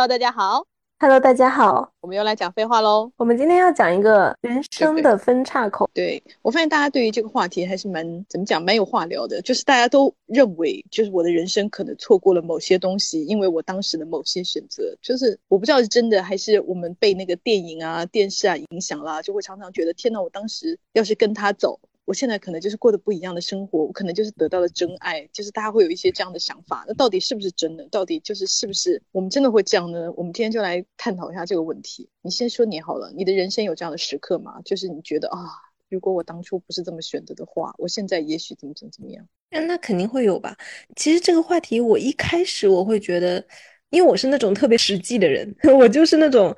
Hello，大家好。Hello，大家好，我们又来讲废话喽。我们今天要讲一个人生的分岔口。对我发现大家对于这个话题还是蛮怎么讲，蛮有话聊的。就是大家都认为，就是我的人生可能错过了某些东西，因为我当时的某些选择。就是我不知道是真的还是我们被那个电影啊、电视啊影响啦，就会常常觉得，天哪，我当时要是跟他走。我现在可能就是过得不一样的生活，我可能就是得到了真爱，就是大家会有一些这样的想法。那到底是不是真的？到底就是是不是我们真的会这样呢？我们今天就来探讨一下这个问题。你先说你好了，你的人生有这样的时刻吗？就是你觉得啊，如果我当初不是这么选择的话，我现在也许怎么怎么怎么样？那肯定会有吧。其实这个话题，我一开始我会觉得，因为我是那种特别实际的人，我就是那种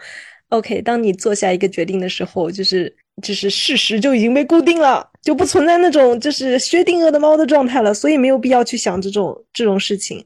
，OK，当你做下一个决定的时候，就是。就是事实就已经被固定了，就不存在那种就是薛定谔的猫的状态了，所以没有必要去想这种这种事情。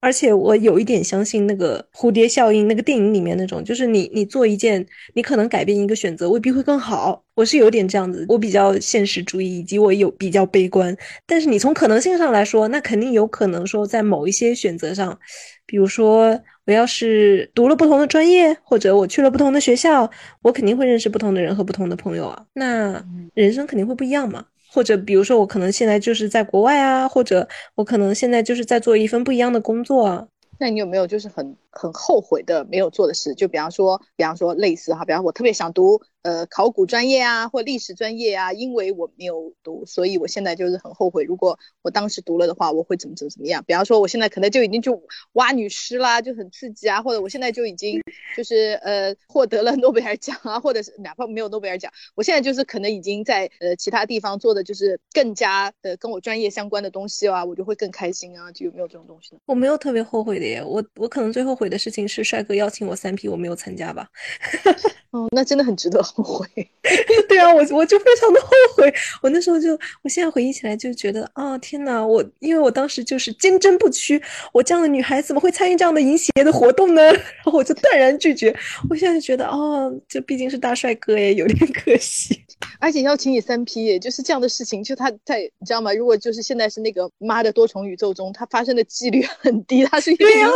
而且我有一点相信那个蝴蝶效应，那个电影里面那种，就是你你做一件，你可能改变一个选择未必会更好。我是有点这样子，我比较现实主义，以及我有比较悲观。但是你从可能性上来说，那肯定有可能说在某一些选择上，比如说我要是读了不同的专业，或者我去了不同的学校，我肯定会认识不同的人和不同的朋友啊。那人生肯定会不一样嘛。或者比如说我可能现在就是在国外啊，或者我可能现在就是在做一份不一样的工作啊。那你有没有就是很很后悔的没有做的事？就比方说，比方说类似哈，比方我特别想读呃考古专业啊，或历史专业啊，因为我没有读，所以我现在就是很后悔。如果我当时读了的话，我会怎么怎么怎么样？比方说，我现在可能就已经就挖女尸啦，就很刺激啊，或者我现在就已经就是呃获得了诺贝尔奖啊，或者是哪怕没有诺贝尔奖，我现在就是可能已经在呃其他地方做的就是更加的跟我专业相关的东西啊，我就会更开心啊。就有没有这种东西呢？我没有特别后悔的耶，我我可能最后悔的事情是帅哥邀请我三 P，我没有参加吧。哦，那真的很值得后悔。对啊，我我就非常的后悔。我那时候就，我现在回忆起来就觉得，啊、天哪，我因为我当时就是坚贞不屈，我这样的女孩怎么会参与这样的淫邪的活动呢？然后我就断然拒绝。我现在就觉得，哦，这毕竟是大帅哥耶，有点可惜。而且邀请你三 P 也，就是这样的事情，就他在你知道吗？如果就是现在是那个妈的多重宇宙中，它发生的几率很低，它是一个很远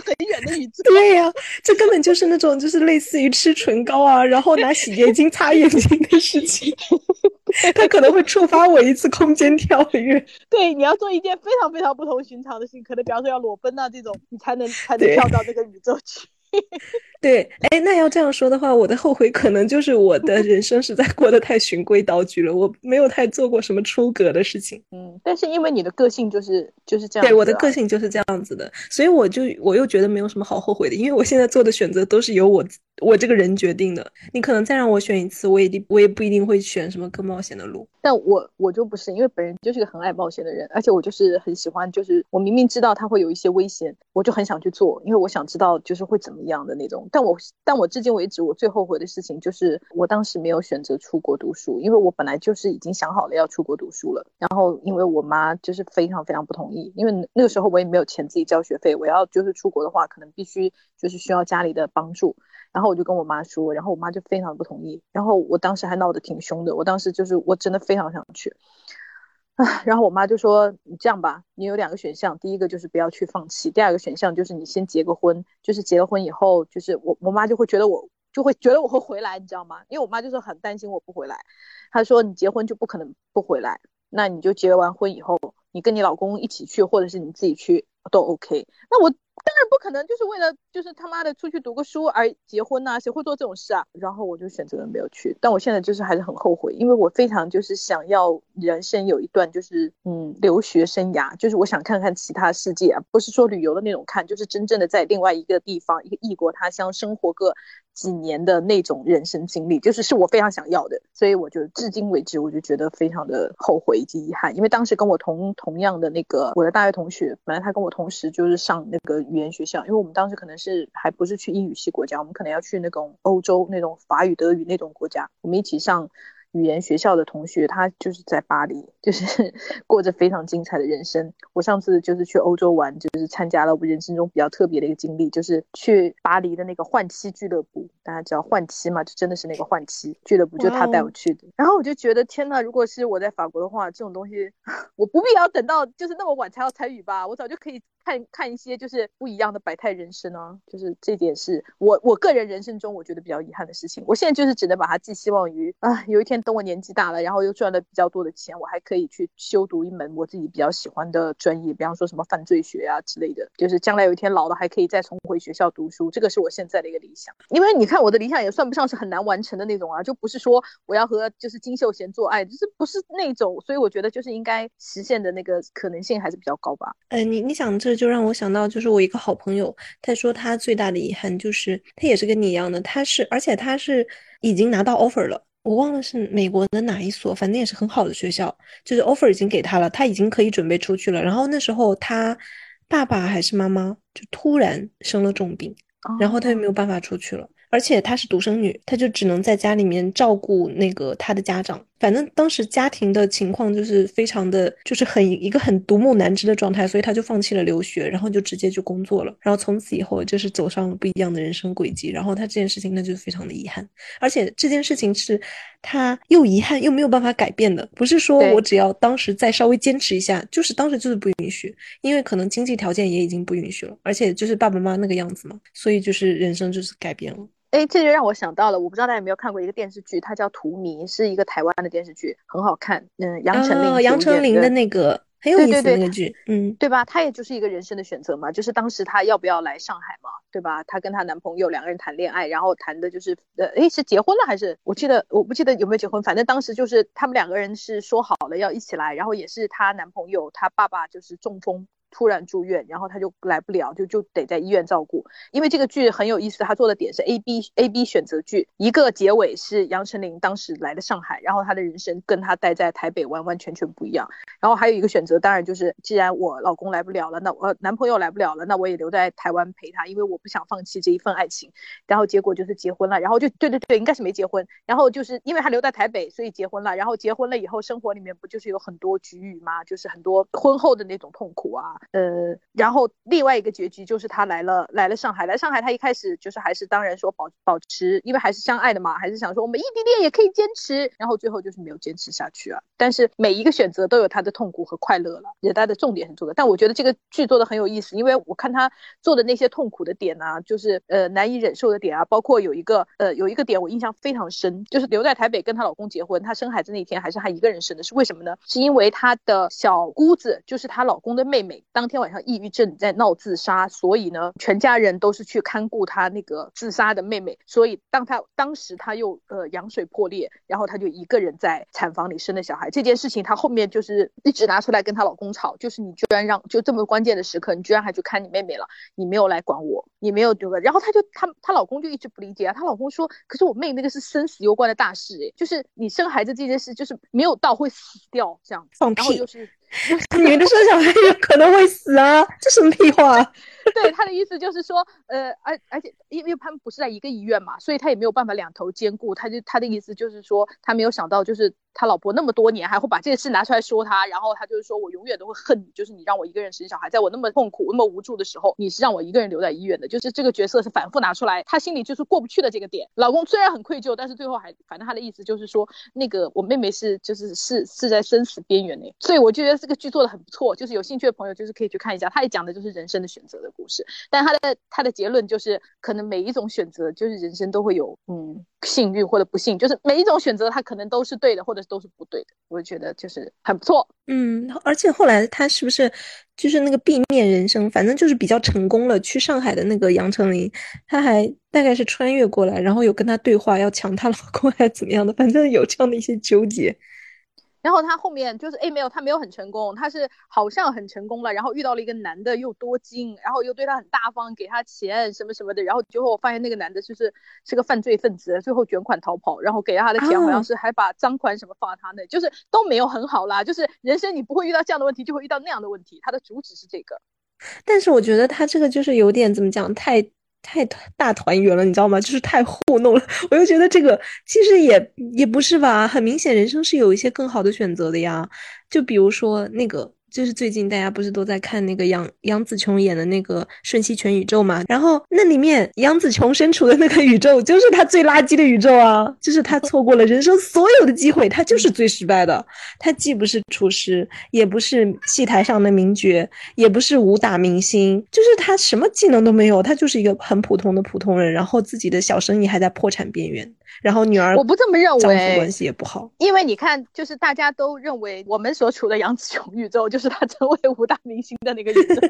很远的宇宙。对呀、这根本就是那种就是类似于吃唇膏啊，然后拿洗洁精擦眼睛的事情。它可能会触发我一次空间跳跃。对，你要做一件非常非常不同寻常的事情，可能比方说要裸奔啊这种，你才能才能跳到那个宇宙去。对，哎，那要这样说的话，我的后悔可能就是我的人生实在过得太循规蹈矩了，我没有太做过什么出格的事情。嗯，但是因为你的个性就是就是这样、啊，对，我的个性就是这样子的，所以我就我又觉得没有什么好后悔的，因为我现在做的选择都是由我我这个人决定的。你可能再让我选一次，我也定我也不一定会选什么更冒险的路。但我我就不是，因为本人就是个很爱冒险的人，而且我就是很喜欢，就是我明明知道他会有一些危险，我就很想去做，因为我想知道就是会怎么样的那种。但我但我至今为止，我最后悔的事情就是我当时没有选择出国读书，因为我本来就是已经想好了要出国读书了，然后因为我妈就是非常非常不同意，因为那个时候我也没有钱自己交学费，我要就是出国的话，可能必须就是需要家里的帮助。然后我就跟我妈说，然后我妈就非常不同意，然后我当时还闹得挺凶的，我当时就是我真的非常想去，啊，然后我妈就说你这样吧，你有两个选项，第一个就是不要去放弃，第二个选项就是你先结个婚，就是结了婚以后，就是我我妈就会觉得我就会觉得我会回来，你知道吗？因为我妈就是很担心我不回来，她说你结婚就不可能不回来，那你就结完婚以后，你跟你老公一起去，或者是你自己去都 OK，那我。当然不可能，就是为了就是他妈的出去读个书而结婚呐、谁会做这种事啊？然后我就选择了没有去，但我现在就是还是很后悔，因为我非常就是想要人生有一段就是嗯留学生涯，就是我想看看其他世界啊，不是说旅游的那种看，就是真正的在另外一个地方一个异国他乡生活个几年的那种人生经历，就是是我非常想要的，所以我就至今为止我就觉得非常的后悔以及遗憾，因为当时跟我同同样的那个我的大学同学，本来他跟我同时就是上那个。语言学校，因为我们当时可能是还不是去英语系国家，我们可能要去那种欧洲那种法语、德语那种国家。我们一起上语言学校的同学，他就是在巴黎，就是 过着非常精彩的人生。我上次就是去欧洲玩，就是参加了我人生中比较特别的一个经历，就是去巴黎的那个换妻俱乐部。大家知道换妻嘛？就真的是那个换妻俱乐部，就他带我去的。然后我就觉得，天呐，如果是我在法国的话，这种东西 我不必要等到就是那么晚才要参与吧，我早就可以看看一些就是不一样的百态人生啊，就是这点是我我个人人生中我觉得比较遗憾的事情。我现在就是只能把它寄希望于啊，有一天等我年纪大了，然后又赚了比较多的钱，我还可以去修读一门我自己比较喜欢的专业，比方说什么犯罪学啊之类的，就是将来有一天老了还可以再重回学校读书，这个是我现在的一个理想。因为你看我的理想也算不上是很难完成的那种啊，就不是说我要和就是金秀贤做爱，就是不是那种，所以我觉得就是应该实现的那个可能性还是比较高吧。呃，你你想这就让我想到，就是我一个好朋友，他说他最大的遗憾就是他也是跟你一样的，他是而且他是已经拿到 offer 了，我忘了是美国的哪一所，反正也是很好的学校，就是 offer 已经给他了，他已经可以准备出去了。然后那时候他爸爸还是妈妈就突然生了重病，然后他就没有办法出去了。而且她是独生女，她就只能在家里面照顾那个她的家长。反正当时家庭的情况就是非常的，就是很一个很独木难支的状态，所以他就放弃了留学，然后就直接去工作了。然后从此以后就是走上了不一样的人生轨迹。然后他这件事情那就非常的遗憾，而且这件事情是他又遗憾又没有办法改变的，不是说我只要当时再稍微坚持一下，就是当时就是不允许，因为可能经济条件也已经不允许了，而且就是爸爸妈妈那个样子嘛，所以就是人生就是改变了。哎，这就让我想到了，我不知道大家有没有看过一个电视剧，它叫《荼蘼》，是一个台湾的电视剧，很好看。嗯，杨丞琳，杨丞琳的那个很有意思的那个剧，嗯，对吧？她也就是一个人生的选择嘛，就是当时她要不要来上海嘛，对吧？她跟她男朋友两个人谈恋爱，然后谈的就是呃，哎，是结婚了还是？我记得我不记得有没有结婚，反正当时就是他们两个人是说好了要一起来，然后也是她男朋友她爸爸就是中风。突然住院，然后他就来不了，就就得在医院照顾。因为这个剧很有意思，他做的点是 A B A B 选择剧，一个结尾是杨丞琳当时来的上海，然后他的人生跟他待在台北完完全全不一样。然后还有一个选择，当然就是既然我老公来不了了，那我男朋友来不了了，那我也留在台湾陪他，因为我不想放弃这一份爱情。然后结果就是结婚了，然后就对对对，应该是没结婚。然后就是因为他留在台北，所以结婚了。然后结婚了以后，生活里面不就是有很多局域吗？就是很多婚后的那种痛苦啊。呃，然后另外一个结局就是他来了，来了上海，来上海，他一开始就是还是当然说保保持，因为还是相爱的嘛，还是想说我们异地恋也可以坚持，然后最后就是没有坚持下去啊。但是每一个选择都有他的痛苦和快乐了，也他的重点很重要。但我觉得这个剧做的很有意思，因为我看他做的那些痛苦的点啊，就是呃难以忍受的点啊，包括有一个呃有一个点我印象非常深，就是留在台北跟她老公结婚，她生孩子那天还是她一个人生的，是为什么呢？是因为她的小姑子就是她老公的妹妹，当天晚上。抑郁症在闹自杀，所以呢，全家人都是去看顾他那个自杀的妹妹。所以当他当时他又呃羊水破裂，然后他就一个人在产房里生了小孩。这件事情她后面就是一直拿出来跟她老公吵，就是你居然让就这么关键的时刻，你居然还去看你妹妹了，你没有来管我，你没有这个。然后她就她她老公就一直不理解啊，她老公说，可是我妹那个是生死攸关的大事哎，就是你生孩子这件事就是没有到会死掉这样，放屁，就是。女的生小孩有可能会死啊，这什么屁话？对他的意思就是说，呃，而而且因为他们不是在一个医院嘛，所以他也没有办法两头兼顾。他就他的意思就是说，他没有想到就是他老婆那么多年还会把这个事拿出来说他，然后他就是说我永远都会恨你，就是你让我一个人生小孩，在我那么痛苦、那么无助的时候，你是让我一个人留在医院的，就是这个角色是反复拿出来，他心里就是过不去的这个点。老公虽然很愧疚，但是最后还反正他的意思就是说，那个我妹妹是就是是是在生死边缘内，所以我就觉得这个剧做的很不错，就是有兴趣的朋友就是可以去看一下，他也讲的就是人生的选择的故事，但他的。他他的结论就是，可能每一种选择，就是人生都会有，嗯，幸运或者不幸，就是每一种选择，他可能都是对的，或者都是不对的。我觉得就是很不错，嗯，而且后来他是不是就是那个避面人生，反正就是比较成功了。去上海的那个杨丞琳，他还大概是穿越过来，然后有跟他对话，要抢她老公还是怎么样的，反正有这样的一些纠结。然后他后面就是哎没有，他没有很成功，他是好像很成功了，然后遇到了一个男的又多金，然后又对他很大方，给他钱什么什么的，然后最后发现那个男的就是是个犯罪分子，最后卷款逃跑，然后给了他的钱好像是还把赃款什么放在他那，就是都没有很好啦，就是人生你不会遇到这样的问题，就会遇到那样的问题，他的主旨是这个，但是我觉得他这个就是有点怎么讲太。太大团圆了，你知道吗？就是太糊弄了。我又觉得这个其实也也不是吧，很明显人生是有一些更好的选择的呀。就比如说那个就是最近大家不是都在看那个杨杨紫琼演的那个《瞬息全宇宙》嘛？然后那里面杨紫琼身处的那个宇宙就是她最垃圾的宇宙啊！就是她错过了人生所有的机会，她就是最失败的。她既不是厨师，也不是戏台上的名角，也不是武打明星，就是她什么技能都没有，她就是一个很普通的普通人。然后自己的小生意还在破产边缘。然后女儿，我不这么认为，丈夫关系也不好。因为你看，就是大家都认为我们所处的杨紫琼宇宙就是她成为武打明星的那个宇宙，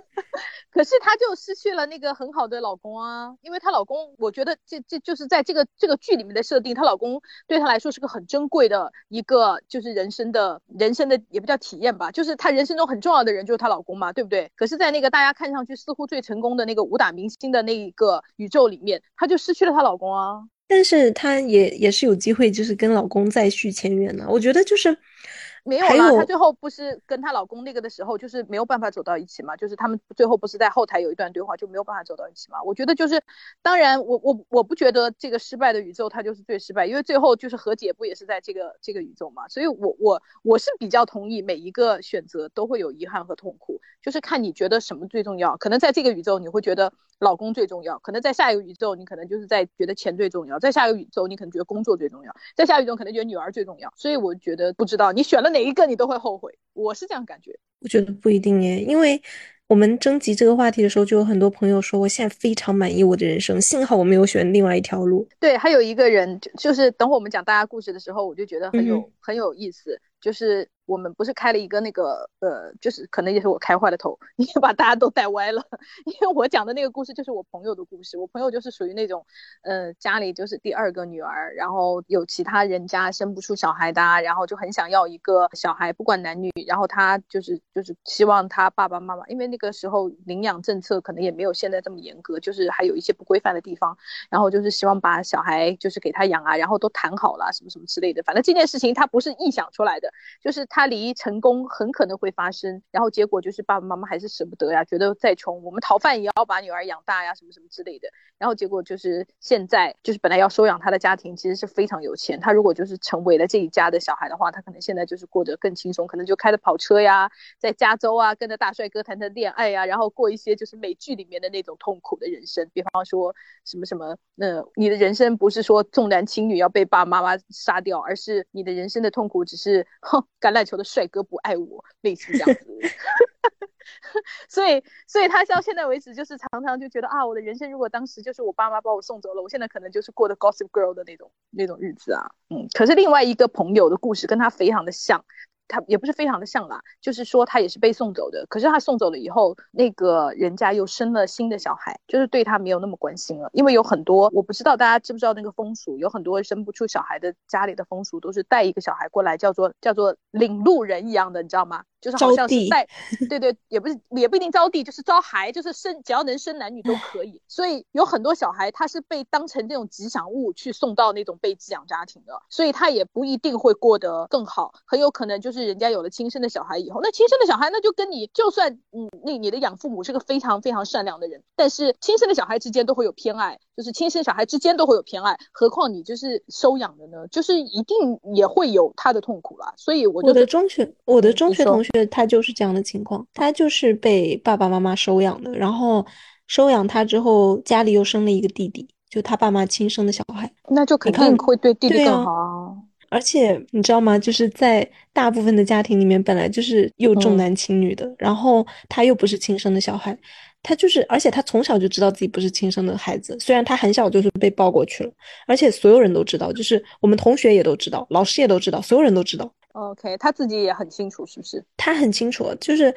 可是她就失去了那个很好的老公啊。因为她老公，我觉得这这就是在这个这个剧里面的设定，她老公对她来说是个很珍贵的一个，就是人生的人生的也不叫体验吧，就是她人生中很重要的人就是她老公嘛，对不对？可是，在那个大家看上去似乎最成功的那个武打明星的那一个宇宙里面，她就失去了她老公啊。但是她也也是有机会，就是跟老公再续前缘的。我觉得就是。没有了，她最后不是跟她老公那个的时候，就是没有办法走到一起嘛，就是他们最后不是在后台有一段对话，就没有办法走到一起嘛。我觉得就是，当然我我我不觉得这个失败的宇宙它就是最失败，因为最后就是和解不也是在这个这个宇宙嘛。所以我我我是比较同意每一个选择都会有遗憾和痛苦，就是看你觉得什么最重要。可能在这个宇宙你会觉得老公最重要，可能在下一个宇宙你可能就是在觉得钱最重要，在下一个宇宙你可能觉得工作最重要，在下一个宇宙可能觉得女儿最重要。所以我觉得不知道你选了。哪一个你都会后悔，我是这样感觉。我觉得不一定耶，因为我们征集这个话题的时候，就有很多朋友说，我现在非常满意我的人生，幸好我没有选另外一条路。对，还有一个人，就是等会我们讲大家故事的时候，我就觉得很有很有意思，就是。我们不是开了一个那个呃，就是可能也是我开坏了头，你把大家都带歪了。因为我讲的那个故事就是我朋友的故事，我朋友就是属于那种，呃，家里就是第二个女儿，然后有其他人家生不出小孩的，然后就很想要一个小孩，不管男女，然后他就是就是希望他爸爸妈妈，因为那个时候领养政策可能也没有现在这么严格，就是还有一些不规范的地方，然后就是希望把小孩就是给他养啊，然后都谈好了什么什么之类的，反正这件事情他不是臆想出来的，就是。他离成功很可能会发生，然后结果就是爸爸妈妈还是舍不得呀，觉得再穷，我们讨饭也要把女儿养大呀，什么什么之类的。然后结果就是现在就是本来要收养他的家庭其实是非常有钱，他如果就是成为了这一家的小孩的话，他可能现在就是过得更轻松，可能就开着跑车呀，在加州啊跟着大帅哥谈谈恋爱呀，然后过一些就是美剧里面的那种痛苦的人生，比方说什么什么，那你的人生不是说重男轻女要被爸爸妈妈杀掉，而是你的人生的痛苦只是哼橄榄。求的帅哥不爱我，类似这样子，所以，所以他到现在为止，就是常常就觉得啊，我的人生如果当时就是我爸妈把我送走了，我现在可能就是过的 Gossip Girl 的那种那种日子啊，嗯。可是另外一个朋友的故事跟他非常的像。他也不是非常的像啦，就是说他也是被送走的。可是他送走了以后，那个人家又生了新的小孩，就是对他没有那么关心了。因为有很多我不知道大家知不知道那个风俗，有很多生不出小孩的家里的风俗都是带一个小孩过来，叫做叫做领路人一样的，你知道吗？就是好像是带，对对，也不是也不一定招娣，就是招孩，就是生只要能生男女都可以。所以有很多小孩他是被当成这种吉祥物去送到那种被寄养家庭的，所以他也不一定会过得更好，很有可能就是。人家有了亲生的小孩以后，那亲生的小孩那就跟你，就算嗯，那你的养父母是个非常非常善良的人，但是亲生的小孩之间都会有偏爱，就是亲生小孩之间都会有偏爱，何况你就是收养的呢？就是一定也会有他的痛苦啦。所以我我的中学我的中学同学他就是这样的情况，他就是被爸爸妈妈收养的，然后收养他之后，家里又生了一个弟弟，就他爸妈亲生的小孩，那就肯定会对弟弟更好啊。而且你知道吗？就是在大部分的家庭里面，本来就是又重男轻女的。然后他又不是亲生的小孩，他就是，而且他从小就知道自己不是亲生的孩子。虽然他很小就是被抱过去了，而且所有人都知道，就是我们同学也都知道，老师也都知道，所有人都知道。OK，他自己也很清楚，是不是？他很清楚，就是。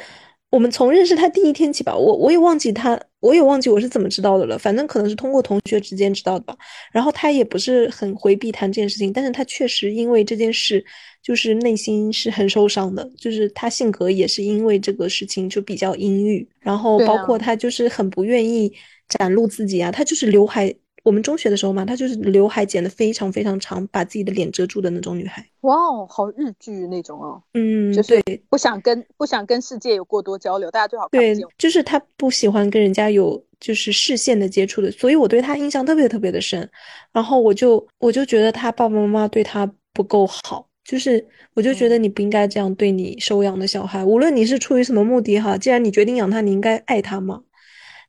我们从认识他第一天起吧，我我也忘记他，我也忘记我是怎么知道的了。反正可能是通过同学之间知道的吧。然后他也不是很回避谈这件事情，但是他确实因为这件事，就是内心是很受伤的。就是他性格也是因为这个事情就比较阴郁，然后包括他就是很不愿意展露自己啊，他就是刘海。我们中学的时候嘛，她就是刘海剪得非常非常长，把自己的脸遮住的那种女孩。哇哦，好日剧那种哦。嗯，就是不想跟不想跟世界有过多交流，大家最好对，就是她不喜欢跟人家有就是视线的接触的，所以我对她印象特别特别的深。然后我就我就觉得她爸爸妈妈对她不够好。就是我就觉得你不应该这样对你收养的小孩，无论你是出于什么目的哈，既然你决定养他，你应该爱他嘛。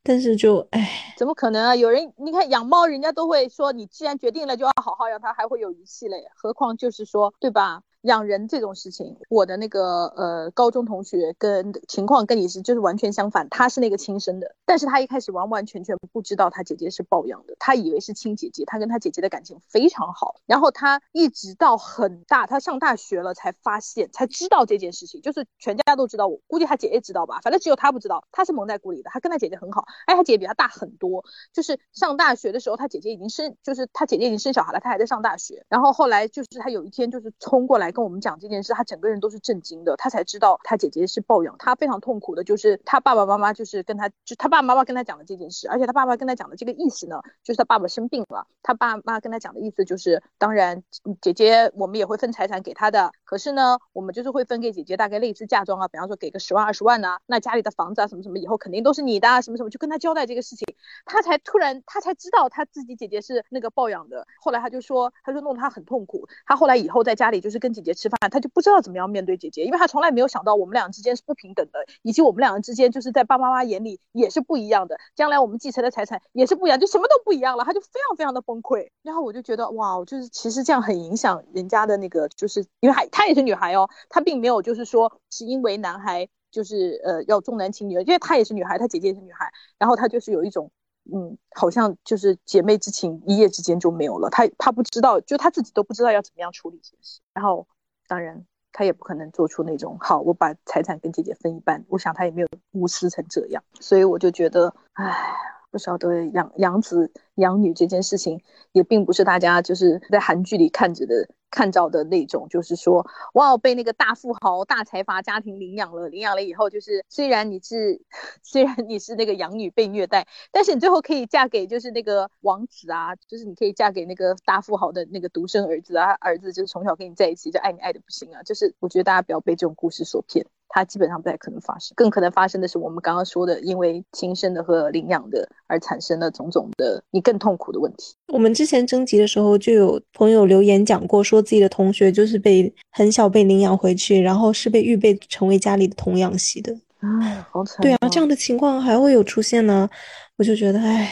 但是就唉，怎么可能啊？有人你看养猫，人家都会说，你既然决定了，就要好好养它，还会有遗弃嘞。何况就是说，对吧？养人这种事情，我的那个呃高中同学跟情况跟你是就是完全相反，他是那个亲生的，但是他一开始完完全全不知道他姐姐是抱养的，他以为是亲姐姐，他跟他姐姐的感情非常好，然后他一直到很大，他上大学了才发现才知道这件事情，就是全家都知道，我估计他姐姐知道吧，反正只有他不知道，他是蒙在鼓里的，他跟他姐姐很好，哎，他姐姐比他大很多，就是上大学的时候，他姐姐已经生，就是他姐姐已经生小孩了，他还在上大学，然后后来就是他有一天就是冲过来跟我们讲这件事。他整个人都是震惊的，他才知道他姐姐是抱养，他非常痛苦的，就是他爸爸妈妈就是跟他，就他爸爸妈妈跟他讲的这件事，而且他爸爸跟他讲的这个意思呢，就是他爸爸生病了，他爸妈跟他讲的意思就是，当然姐姐我们也会分财产给他的，可是呢，我们就是会分给姐姐大概类似嫁妆啊，比方说给个十万二十万呐，那家里的房子啊什么什么以后肯定都是你的啊，什么什么就跟他交代这个事情，他才突然他才知道他自己姐姐是那个抱养的，后来他就说，他就弄得他很痛苦，他后来以后在家里就是跟姐姐吃饭，他就不知道怎么样面对。姐姐，因为她从来没有想到我们俩之间是不平等的，以及我们两个之间就是在爸爸妈妈眼里也是不一样的，将来我们继承的财产也是不一样，就什么都不一样了，她就非常非常的崩溃。然后我就觉得哇，就是其实这样很影响人家的那个，就是因为还她也是女孩哦，她并没有就是说是因为男孩就是呃要重男轻女，因为她也是女孩，她姐姐也是女孩，然后她就是有一种嗯，好像就是姐妹之情一夜之间就没有了，她她不知道，就她自己都不知道要怎么样处理这件事。然后当然。他也不可能做出那种好，我把财产跟姐姐分一半。我想他也没有无私成这样，所以我就觉得，唉，不晓得养养子养女这件事情，也并不是大家就是在韩剧里看着的。看到的那种，就是说，哇，被那个大富豪、大财阀家庭领养了，领养了以后，就是虽然你是，虽然你是那个养女被虐待，但是你最后可以嫁给就是那个王子啊，就是你可以嫁给那个大富豪的那个独生儿子啊，儿子就是从小跟你在一起，就爱你爱的不行啊，就是我觉得大家不要被这种故事所骗。它基本上不太可能发生，更可能发生的是我们刚刚说的，因为亲生的和领养的而产生了种种的你更痛苦的问题。我们之前征集的时候，就有朋友留言讲过，说自己的同学就是被很小被领养回去，然后是被预备成为家里的童养媳的。唉，好惨。对啊，这样的情况还会有出现呢？我就觉得，唉，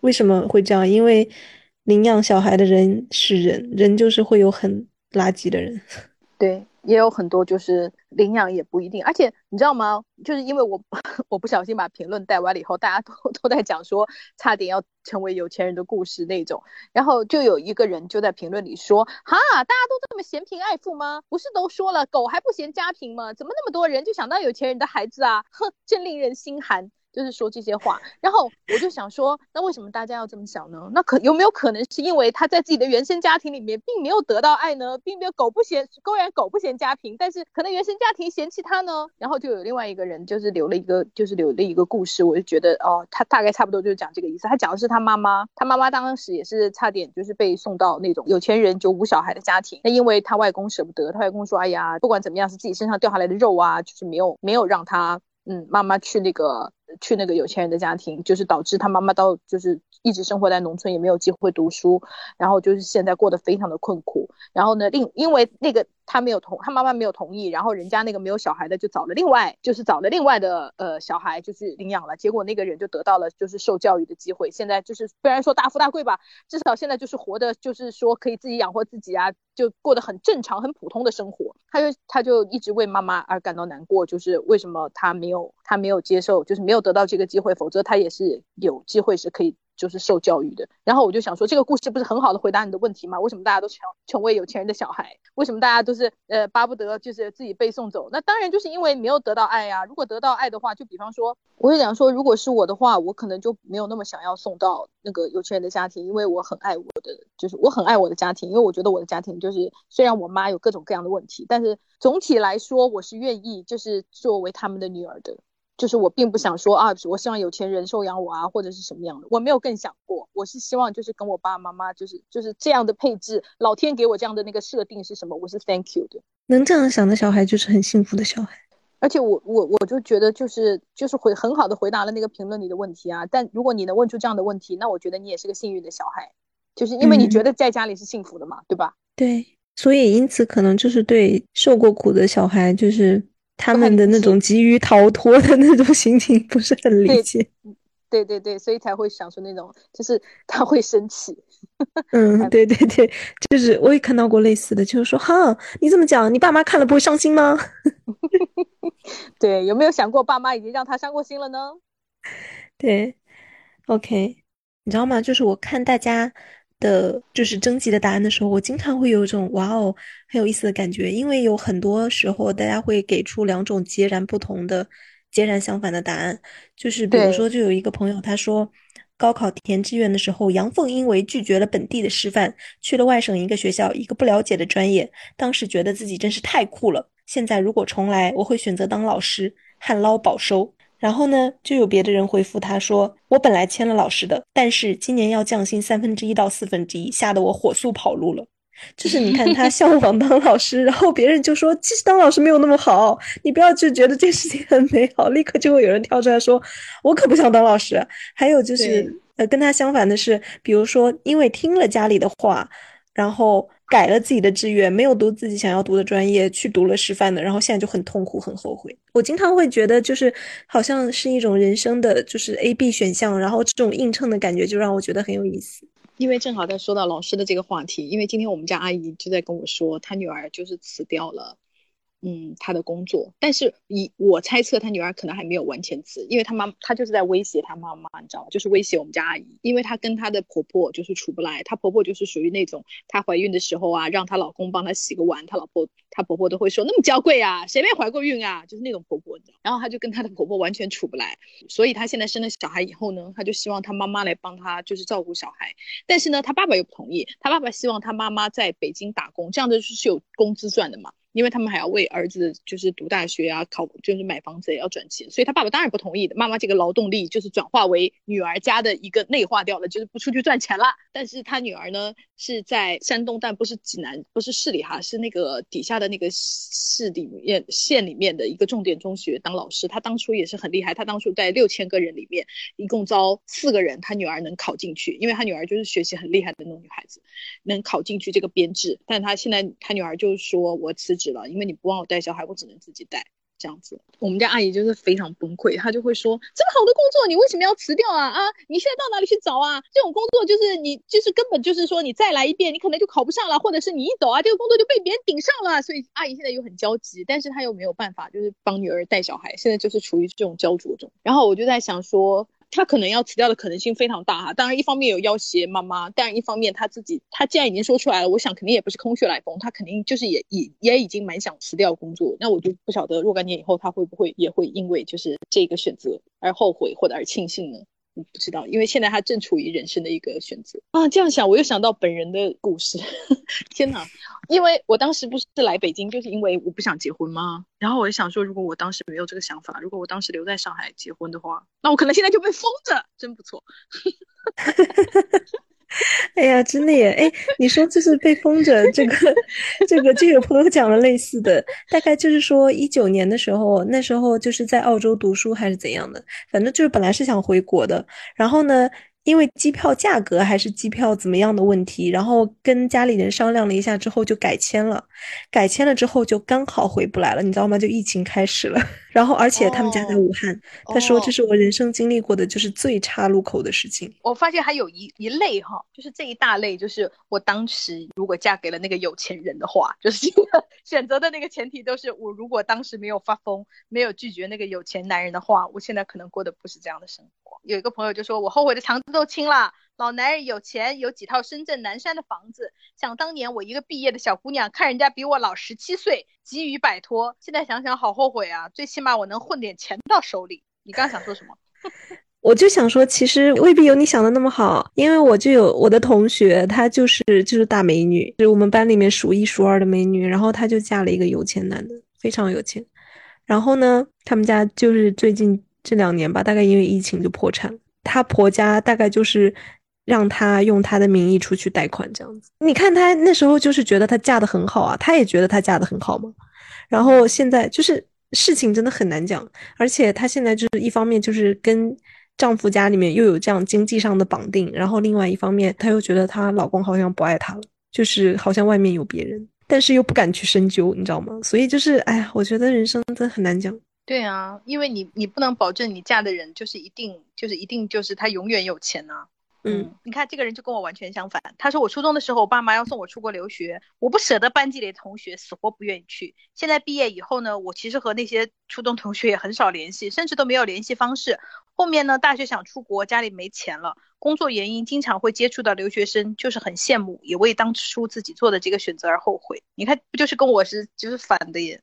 为什么会这样？因为领养小孩的人是人，人就是会有很垃圾的人。对。也有很多就是领养也不一定，而且你知道吗？就是因为我 我不小心把评论带歪了以后，大家都 都在讲说差点要成为有钱人的故事那种，然后就有一个人就在评论里说，哈，大家都这么嫌贫爱富吗？不是都说了狗还不嫌家贫吗？怎么那么多人就想到有钱人的孩子啊？哼，真令人心寒。就是说这些话，然后我就想说，那为什么大家要这么想呢？那可有没有可能是因为他在自己的原生家庭里面并没有得到爱呢？并没有狗不嫌，公然狗不嫌家贫，但是可能原生家庭嫌弃他呢？然后就有另外一个人就是留了一个，就是留了一个故事，我就觉得哦，他大概差不多就是讲这个意思。他讲的是他妈妈，他妈妈当时也是差点就是被送到那种有钱人就无小孩的家庭，那因为他外公舍不得，他外公说，哎呀，不管怎么样是自己身上掉下来的肉啊，就是没有没有让他。嗯，妈妈去那个去那个有钱人的家庭，就是导致他妈妈到就是一直生活在农村，也没有机会读书，然后就是现在过得非常的困苦。然后呢，另因为那个他没有同他妈妈没有同意，然后人家那个没有小孩的就找了另外就是找了另外的呃小孩就是领养了，结果那个人就得到了就是受教育的机会。现在就是虽然说大富大贵吧，至少现在就是活的就是说可以自己养活自己啊。就过得很正常、很普通的生活，他就他就一直为妈妈而感到难过，就是为什么他没有他没有接受，就是没有有得到这个机会，否则他也是有机会是可以。就是受教育的，然后我就想说，这个故事不是很好的回答你的问题吗？为什么大家都成成为有钱人的小孩？为什么大家都是呃巴不得就是自己被送走？那当然就是因为没有得到爱呀。如果得到爱的话，就比方说，我就想说，如果是我的话，我可能就没有那么想要送到那个有钱人的家庭，因为我很爱我的，就是我很爱我的家庭，因为我觉得我的家庭就是虽然我妈有各种各样的问题，但是总体来说，我是愿意就是作为他们的女儿的。就是我并不想说啊，我希望有钱人收养我啊，或者是什么样的，我没有更想过。我是希望就是跟我爸爸妈妈就是就是这样的配置，老天给我这样的那个设定是什么，我是 thank you 的。能这样想的小孩就是很幸福的小孩。而且我我我就觉得就是就是回很好的回答了那个评论里的问题啊。但如果你能问出这样的问题，那我觉得你也是个幸运的小孩，就是因为你觉得在家里是幸福的嘛，对吧？对。所以因此可能就是对受过苦的小孩，就是他们的那种急于逃脱的那种心情不是很理解。对对对，所以才会想出那种，就是他会生气。嗯，对对对，就是我也看到过类似的，就是说，哈，你这么讲，你爸妈看了不会伤心吗？对，有没有想过爸妈已经让他伤过心了呢？对，OK，你知道吗？就是我看大家的，就是征集的答案的时候，我经常会有一种哇哦，很有意思的感觉，因为有很多时候大家会给出两种截然不同的。截然相反的答案，就是比如说，就有一个朋友他说，高考填志愿的时候，杨凤因为拒绝了本地的师范，去了外省一个学校，一个不了解的专业，当时觉得自己真是太酷了。现在如果重来，我会选择当老师，旱涝保收。然后呢，就有别的人回复他说，我本来签了老师的，但是今年要降薪三分之一到四分之一，吓得我火速跑路了。就是你看他向往当老师，然后别人就说其实当老师没有那么好，你不要就觉得这事情很美好，立刻就会有人跳出来说，我可不想当老师。还有就是呃跟他相反的是，比如说因为听了家里的话，然后改了自己的志愿，没有读自己想要读的专业，去读了师范的，然后现在就很痛苦很后悔。我经常会觉得就是好像是一种人生的就是 A B 选项，然后这种映衬的感觉就让我觉得很有意思。因为正好在说到老师的这个话题，因为今天我们家阿姨就在跟我说，她女儿就是辞掉了。嗯，他的工作，但是以我猜测，他女儿可能还没有完全辞，因为他妈，他就是在威胁他妈妈，你知道吗？就是威胁我们家阿姨，因为她跟她的婆婆就是处不来，她婆婆就是属于那种，她怀孕的时候啊，让她老公帮她洗个碗，她老婆，她婆婆都会说那么娇贵啊，谁没怀过孕啊？就是那种婆婆，你知道。然后她就跟她的婆婆完全处不来，所以她现在生了小孩以后呢，她就希望她妈妈来帮她，就是照顾小孩。但是呢，她爸爸又不同意，她爸爸希望她妈妈在北京打工，这样的就是有工资赚的嘛。因为他们还要为儿子就是读大学啊，考就是买房子也要赚钱，所以他爸爸当然不同意的。妈妈这个劳动力就是转化为女儿家的一个内化掉了，就是不出去赚钱了。但是他女儿呢是在山东，但不是济南，不是市里哈，是那个底下的那个市里面县里面的一个重点中学当老师。他当初也是很厉害，他当初在六千个人里面一共招四个人，他女儿能考进去，因为他女儿就是学习很厉害的那种女孩子，能考进去这个编制。但他现在他女儿就说我辞职。了，因为你不帮我带小孩，我只能自己带，这样子。我们家阿姨就是非常崩溃，她就会说：这么好的工作，你为什么要辞掉啊？啊，你现在到哪里去找啊？这种工作就是你就是根本就是说你再来一遍，你可能就考不上了，或者是你一走啊，这个工作就被别人顶上了。所以阿姨现在又很焦急，但是她又没有办法，就是帮女儿带小孩，现在就是处于这种焦灼中。然后我就在想说。他可能要辞掉的可能性非常大哈，当然一方面有要挟妈妈，但一方面他自己，他既然已经说出来了，我想肯定也不是空穴来风，他肯定就是也也也已经蛮想辞掉工作，那我就不晓得若干年以后他会不会也会因为就是这个选择而后悔或者而庆幸呢？我不知道，因为现在他正处于人生的一个选择啊。这样想，我又想到本人的故事。天哪！因为我当时不是来北京，就是因为我不想结婚吗？然后我就想说，如果我当时没有这个想法，如果我当时留在上海结婚的话，那我可能现在就被封着。真不错。哎呀，真的耶！哎，你说就是被封着，这个，这个就有朋友讲了类似的，大概就是说一九年的时候，那时候就是在澳洲读书还是怎样的，反正就是本来是想回国的，然后呢。因为机票价格还是机票怎么样的问题，然后跟家里人商量了一下之后就改签了，改签了之后就刚好回不来了，你知道吗？就疫情开始了，然后而且他们家在武汉，他说这是我人生经历过的就是最岔路口的事情。我发现还有一一类哈，就是这一大类，就是我当时如果嫁给了那个有钱人的话，就是 选择的那个前提都是我如果当时没有发疯，没有拒绝那个有钱男人的话，我现在可能过的不是这样的生活。有一个朋友就说：“我后悔的肠子都青了。老男人有钱，有几套深圳南山的房子。想当年我一个毕业的小姑娘，看人家比我老十七岁，急于摆脱。现在想想好后悔啊！最起码我能混点钱到手里。你刚想说什么？我就想说，其实未必有你想的那么好。因为我就有我的同学，她就是就是大美女，是我们班里面数一数二的美女。然后她就嫁了一个有钱男的，非常有钱。然后呢，他们家就是最近。”这两年吧，大概因为疫情就破产了。她婆家大概就是让她用她的名义出去贷款这样子。你看她那时候就是觉得她嫁的很好啊，她也觉得她嫁的很好嘛。然后现在就是事情真的很难讲，而且她现在就是一方面就是跟丈夫家里面又有这样经济上的绑定，然后另外一方面她又觉得她老公好像不爱她了，就是好像外面有别人。但是又不敢去深究，你知道吗？所以就是，哎呀，我觉得人生真的很难讲。对啊，因为你你不能保证你嫁的人就是一定就是一定就是他永远有钱呐。嗯，你看这个人就跟我完全相反。他说我初中的时候，我爸妈要送我出国留学，我不舍得班级里的同学，死活不愿意去。现在毕业以后呢，我其实和那些初中同学也很少联系，甚至都没有联系方式。后面呢，大学想出国，家里没钱了，工作原因经常会接触到留学生，就是很羡慕，也为当初自己做的这个选择而后悔。你看，不就是跟我是就是反的耶？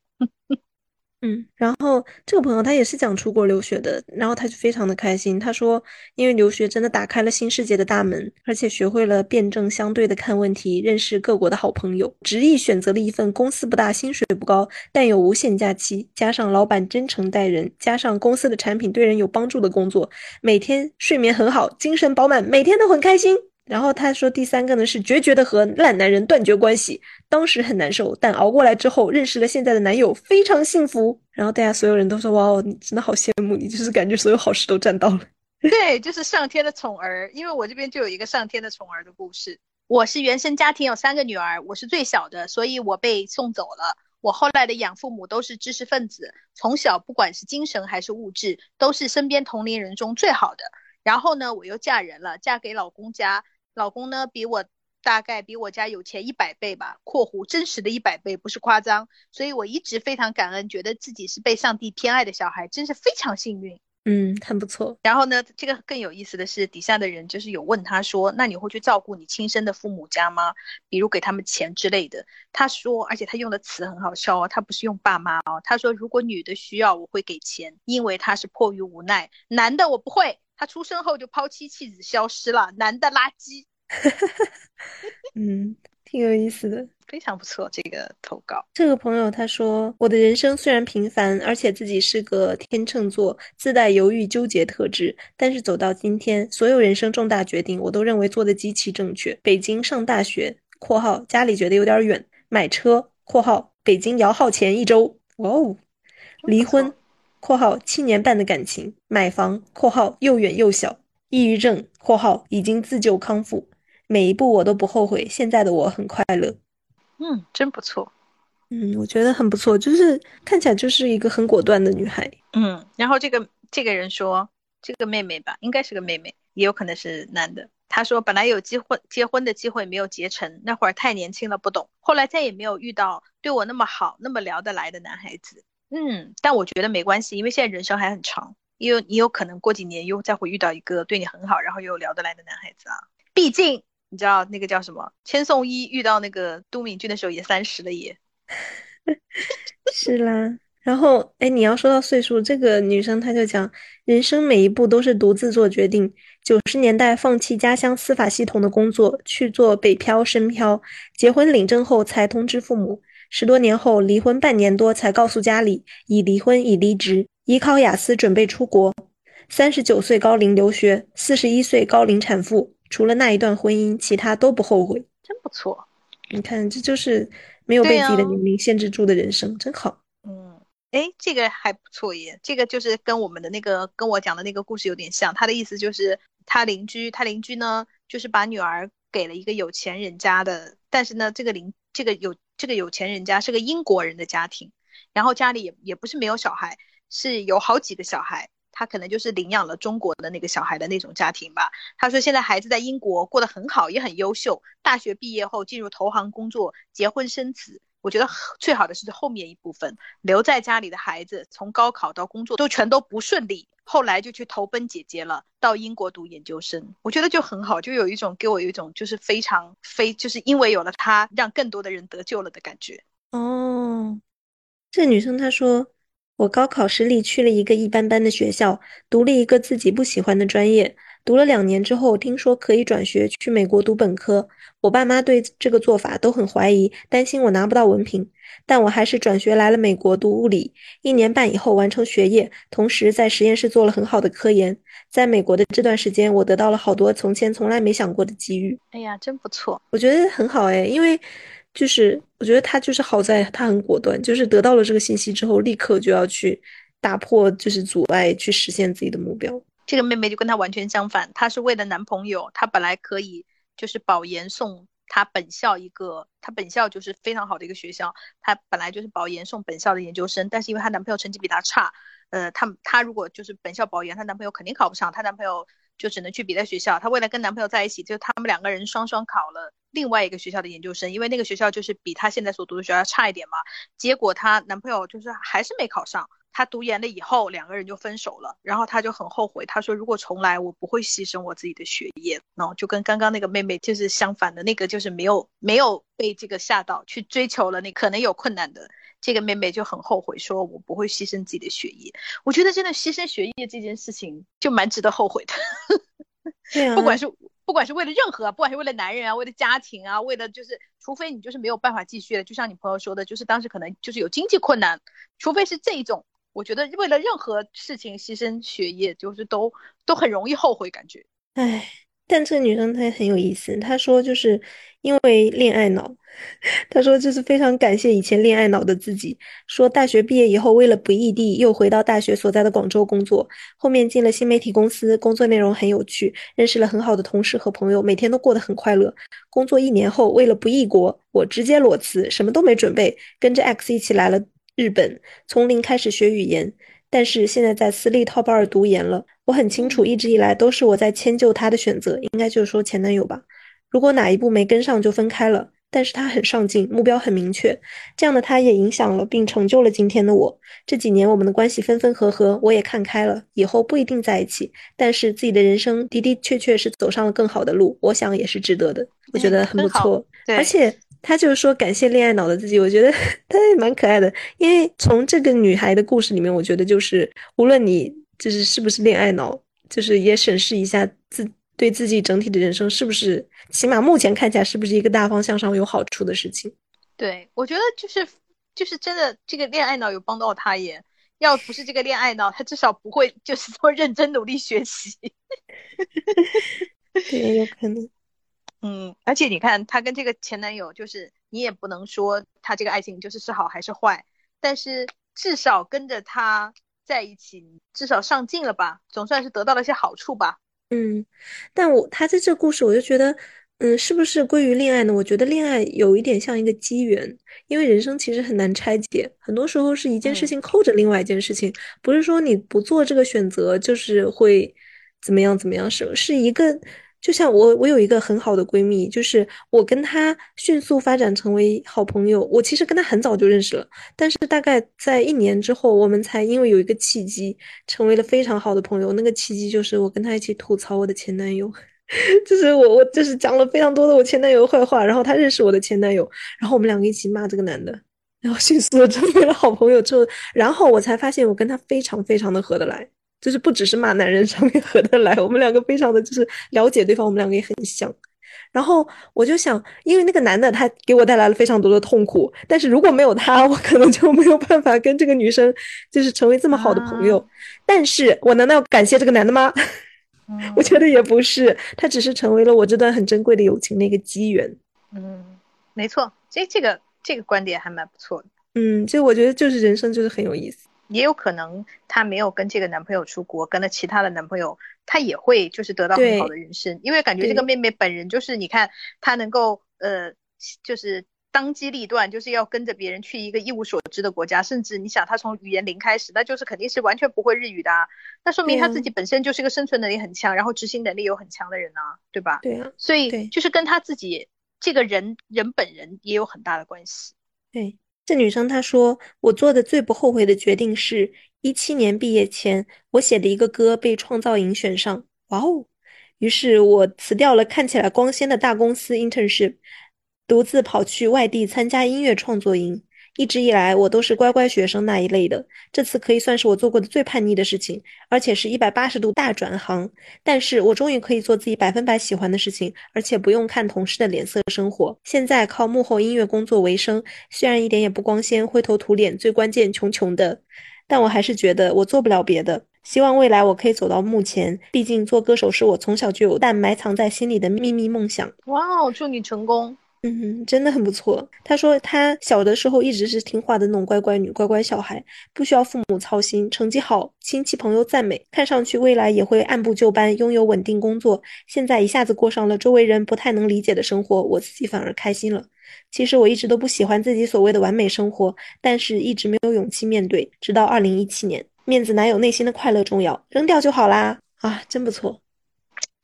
嗯，然后这个朋友他也是讲出国留学的，然后他就非常的开心。他说，因为留学真的打开了新世界的大门，而且学会了辩证相对的看问题，认识各国的好朋友，执意选择了一份公司不大、薪水不高，但有无限假期，加上老板真诚待人，加上公司的产品对人有帮助的工作，每天睡眠很好，精神饱满，每天都很开心。然后他说，第三个呢是决绝的和烂男人断绝关系，当时很难受，但熬过来之后认识了现在的男友，非常幸福。然后大家所有人都说，哇哦，你真的好羡慕你，就是感觉所有好事都占到了。对，就是上天的宠儿，因为我这边就有一个上天的宠儿的故事。我是原生家庭有三个女儿，我是最小的，所以我被送走了。我后来的养父母都是知识分子，从小不管是精神还是物质，都是身边同龄人中最好的。然后呢，我又嫁人了，嫁给老公家。老公呢，比我大概比我家有钱一百倍吧（括弧真实的一百倍，不是夸张）。所以我一直非常感恩，觉得自己是被上帝偏爱的小孩，真是非常幸运。嗯，很不错。然后呢，这个更有意思的是，底下的人就是有问他说：“那你会去照顾你亲生的父母家吗？比如给他们钱之类的？”他说，而且他用的词很好笑哦，他不是用爸妈哦，他说：“如果女的需要，我会给钱，因为他是迫于无奈；男的我不会。”他出生后就抛妻弃子消失了，男的垃圾。嗯，挺有意思的，非常不错。这个投稿，这个朋友他说：“我的人生虽然平凡，而且自己是个天秤座，自带犹豫纠结特质，但是走到今天，所有人生重大决定，我都认为做的极其正确。北京上大学（括号家里觉得有点远），买车（括号北京摇号前一周），哇哦，离婚。”括号七年半的感情，买房。括号又远又小，抑郁症。括号已经自救康复，每一步我都不后悔。现在的我很快乐。嗯，真不错。嗯，我觉得很不错，就是看起来就是一个很果断的女孩。嗯，然后这个这个人说，这个妹妹吧，应该是个妹妹，也有可能是男的。他说本来有机会结婚的机会没有结成，那会儿太年轻了不懂，后来再也没有遇到对我那么好、那么聊得来的男孩子。嗯，但我觉得没关系，因为现在人生还很长，因为你有可能过几年又再会遇到一个对你很好，然后又聊得来的男孩子啊。毕竟你知道那个叫什么，千颂伊遇到那个都敏俊的时候也三十了耶。是啦，然后哎，你要说到岁数，这个女生她就讲，人生每一步都是独自做决定。九十年代放弃家乡司法系统的工作，去做北漂深漂，结婚领证后才通知父母。十多年后，离婚半年多才告诉家里已离婚已离职，已考雅思准备出国。三十九岁高龄留学，四十一岁高龄产妇，除了那一段婚姻，其他都不后悔。真不错，你看，这就是没有被自己的年龄限制住的人生，真好。嗯，哎，这个还不错耶，这个就是跟我们的那个跟我讲的那个故事有点像。他的意思就是他邻居，他邻居呢，就是把女儿给了一个有钱人家的，但是呢，这个邻这个有。这个有钱人家是个英国人的家庭，然后家里也也不是没有小孩，是有好几个小孩，他可能就是领养了中国的那个小孩的那种家庭吧。他说现在孩子在英国过得很好，也很优秀，大学毕业后进入投行工作，结婚生子。我觉得最好的是后面一部分，留在家里的孩子从高考到工作都全都不顺利，后来就去投奔姐姐了，到英国读研究生。我觉得就很好，就有一种给我有一种就是非常非就是因为有了她，让更多的人得救了的感觉。哦，这女生她说，我高考失利，去了一个一般般的学校，读了一个自己不喜欢的专业。读了两年之后，听说可以转学去美国读本科。我爸妈对这个做法都很怀疑，担心我拿不到文凭。但我还是转学来了美国读物理。一年半以后完成学业，同时在实验室做了很好的科研。在美国的这段时间，我得到了好多从前从来没想过的机遇。哎呀，真不错！我觉得很好哎，因为就是我觉得他就是好在他很果断，就是得到了这个信息之后，立刻就要去打破就是阻碍，去实现自己的目标。这个妹妹就跟她完全相反，她是为了男朋友，她本来可以就是保研送她本校一个，她本校就是非常好的一个学校，她本来就是保研送本校的研究生，但是因为她男朋友成绩比她差，呃，她她如果就是本校保研，她男朋友肯定考不上，她男朋友就只能去别的学校。她为了跟男朋友在一起，就他们两个人双双考了另外一个学校的研究生，因为那个学校就是比她现在所读的学校差一点嘛。结果她男朋友就是还是没考上。她读研了以后，两个人就分手了，然后他就很后悔。他说：“如果重来，我不会牺牲我自己的学业。”然后就跟刚刚那个妹妹就是相反的，那个就是没有没有被这个吓到，去追求了那可能有困难的这个妹妹就很后悔，说我不会牺牲自己的学业。我觉得真的牺牲学业这件事情就蛮值得后悔的。对啊，不管是不管是为了任何，不管是为了男人啊，为了家庭啊，为了就是，除非你就是没有办法继续了，就像你朋友说的，就是当时可能就是有经济困难，除非是这一种。我觉得为了任何事情牺牲学业，就是都都很容易后悔，感觉。唉，但这个女生她也很有意思，她说就是因为恋爱脑，她说就是非常感谢以前恋爱脑的自己。说大学毕业以后，为了不异地，又回到大学所在的广州工作，后面进了新媒体公司，工作内容很有趣，认识了很好的同事和朋友，每天都过得很快乐。工作一年后，为了不异国，我直接裸辞，什么都没准备，跟着 X 一起来了。日本从零开始学语言，但是现在在私立 Top 二读研了。我很清楚，一直以来都是我在迁就他的选择，应该就是说前男友吧。如果哪一步没跟上，就分开了。但是他很上进，目标很明确，这样的他也影响了并成就了今天的我。这几年我们的关系分分合合，我也看开了，以后不一定在一起，但是自己的人生的的确确是走上了更好的路，我想也是值得的。我觉得很不错，而且。他就是说感谢恋爱脑的自己，我觉得 他也蛮可爱的。因为从这个女孩的故事里面，我觉得就是无论你就是是不是恋爱脑，就是也审视一下自对自己整体的人生是不是，起码目前看起来是不是一个大方向上有好处的事情。对，我觉得就是就是真的这个恋爱脑有帮到他耶，要不是这个恋爱脑，他至少不会就是这么认真努力学习。对，有可能。嗯，而且你看，她跟这个前男友，就是你也不能说他这个爱情就是是好还是坏，但是至少跟着他在一起，至少上进了吧，总算是得到了一些好处吧。嗯，但我他在这故事，我就觉得，嗯，是不是归于恋爱呢？我觉得恋爱有一点像一个机缘，因为人生其实很难拆解，很多时候是一件事情扣着另外一件事情，不是说你不做这个选择就是会怎么样怎么样，是是一个。就像我，我有一个很好的闺蜜，就是我跟她迅速发展成为好朋友。我其实跟她很早就认识了，但是大概在一年之后，我们才因为有一个契机成为了非常好的朋友。那个契机就是我跟她一起吐槽我的前男友，就是我我就是讲了非常多的我前男友的坏话，然后她认识我的前男友，然后我们两个一起骂这个男的，然后迅速的成为了好朋友之后，然后我才发现我跟他非常非常的合得来。就是不只是骂男人上面合得来，我们两个非常的就是了解对方，我们两个也很像。然后我就想，因为那个男的他给我带来了非常多的痛苦，但是如果没有他，我可能就没有办法跟这个女生就是成为这么好的朋友。但是我难道要感谢这个男的吗？我觉得也不是，他只是成为了我这段很珍贵的友情的一个机缘。嗯，没错，这这个这个观点还蛮不错的。嗯，就我觉得就是人生就是很有意思。也有可能她没有跟这个男朋友出国，跟了其他的男朋友，她也会就是得到很好的人生。因为感觉这个妹妹本人就是，你看她能够呃，就是当机立断，就是要跟着别人去一个一无所知的国家，甚至你想她从语言零开始，那就是肯定是完全不会日语的，啊那说明她自己本身就是个生存能力很强，然后执行能力又很强的人啊，对吧？对啊，所以就是跟她自己这个人人本人也有很大的关系。对。这女生她说：“我做的最不后悔的决定是，一七年毕业前，我写的一个歌被创造营选上。哇哦！于是我辞掉了看起来光鲜的大公司 internship，独自跑去外地参加音乐创作营。”一直以来，我都是乖乖学生那一类的。这次可以算是我做过的最叛逆的事情，而且是一百八十度大转行。但是我终于可以做自己百分百喜欢的事情，而且不用看同事的脸色生活。现在靠幕后音乐工作为生，虽然一点也不光鲜，灰头土脸，最关键穷穷的，但我还是觉得我做不了别的。希望未来我可以走到目前，毕竟做歌手是我从小就有但埋藏在心里的秘密梦想。哇哦，祝你成功！嗯，真的很不错。他说他小的时候一直是听话的那种乖乖女、乖乖小孩，不需要父母操心，成绩好，亲戚朋友赞美，看上去未来也会按部就班，拥有稳定工作。现在一下子过上了周围人不太能理解的生活，我自己反而开心了。其实我一直都不喜欢自己所谓的完美生活，但是一直没有勇气面对，直到二零一七年，面子哪有内心的快乐重要？扔掉就好啦！啊，真不错，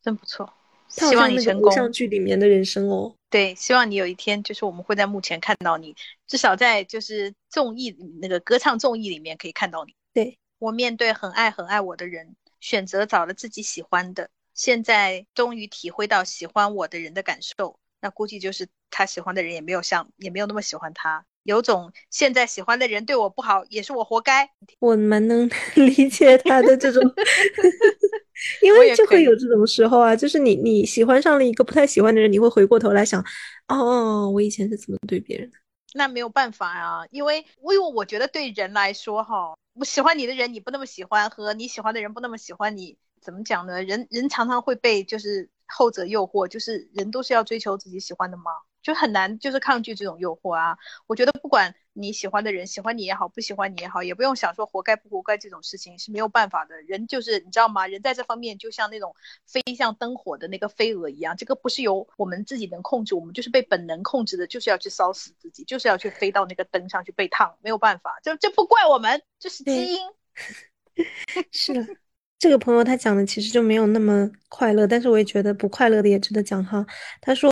真不错。希望你成功。偶像剧里面的人生哦。对，希望你有一天，就是我们会在幕前看到你，至少在就是综艺那个歌唱综艺里面可以看到你。对我面对很爱很爱我的人，选择找了自己喜欢的，现在终于体会到喜欢我的人的感受，那估计就是他喜欢的人也没有像也没有那么喜欢他，有种现在喜欢的人对我不好，也是我活该。我蛮能 理解他的这种。因为就会有这种时候啊，就是你你喜欢上了一个不太喜欢的人，你会回过头来想，哦，我以前是怎么对别人的？那没有办法呀，因为因为我觉得对人来说哈，我喜欢你的人你不那么喜欢，和你喜欢的人不那么喜欢你，怎么讲呢？人人常常会被就是后者诱惑，就是人都是要追求自己喜欢的嘛。就很难，就是抗拒这种诱惑啊！我觉得不管你喜欢的人喜欢你也好，不喜欢你也好，也不用想说活该不活该这种事情是没有办法的。人就是你知道吗？人在这方面就像那种飞向灯火的那个飞蛾一样，这个不是由我们自己能控制，我们就是被本能控制的，就是要去烧死自己，就是要去飞到那个灯上去被烫，没有办法，这这不怪我们，这是基因。是的。这个朋友他讲的其实就没有那么快乐，但是我也觉得不快乐的也值得讲哈。他说：“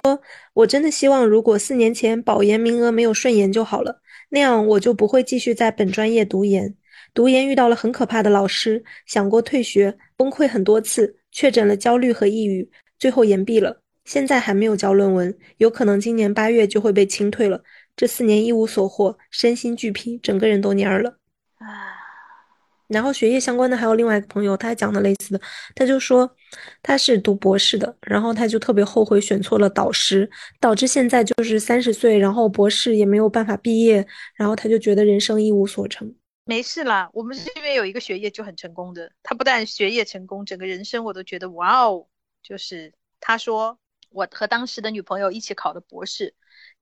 我真的希望，如果四年前保研名额没有顺延就好了，那样我就不会继续在本专业读研。读研遇到了很可怕的老师，想过退学，崩溃很多次，确诊了焦虑和抑郁，最后延毕了。现在还没有交论文，有可能今年八月就会被清退了。这四年一无所获，身心俱疲，整个人都蔫了。”然后学业相关的还有另外一个朋友，他讲的类似的，他就说他是读博士的，然后他就特别后悔选错了导师，导致现在就是三十岁，然后博士也没有办法毕业，然后他就觉得人生一无所成。没事啦，我们这边有一个学业就很成功的，他不但学业成功，整个人生我都觉得哇哦，就是他说我和当时的女朋友一起考的博士，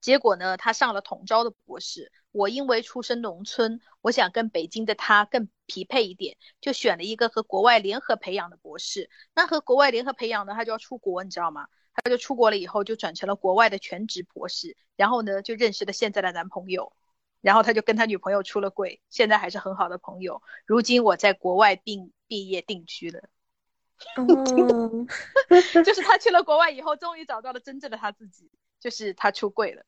结果呢他上了统招的博士。我因为出身农村，我想跟北京的他更匹配一点，就选了一个和国外联合培养的博士。那和国外联合培养呢，他就要出国，你知道吗？他就出国了以后，就转成了国外的全职博士。然后呢，就认识了现在的男朋友，然后他就跟他女朋友出了柜，现在还是很好的朋友。如今我在国外并毕业定居了，哦，就是他去了国外以后，终于找到了真正的他自己，就是他出柜了。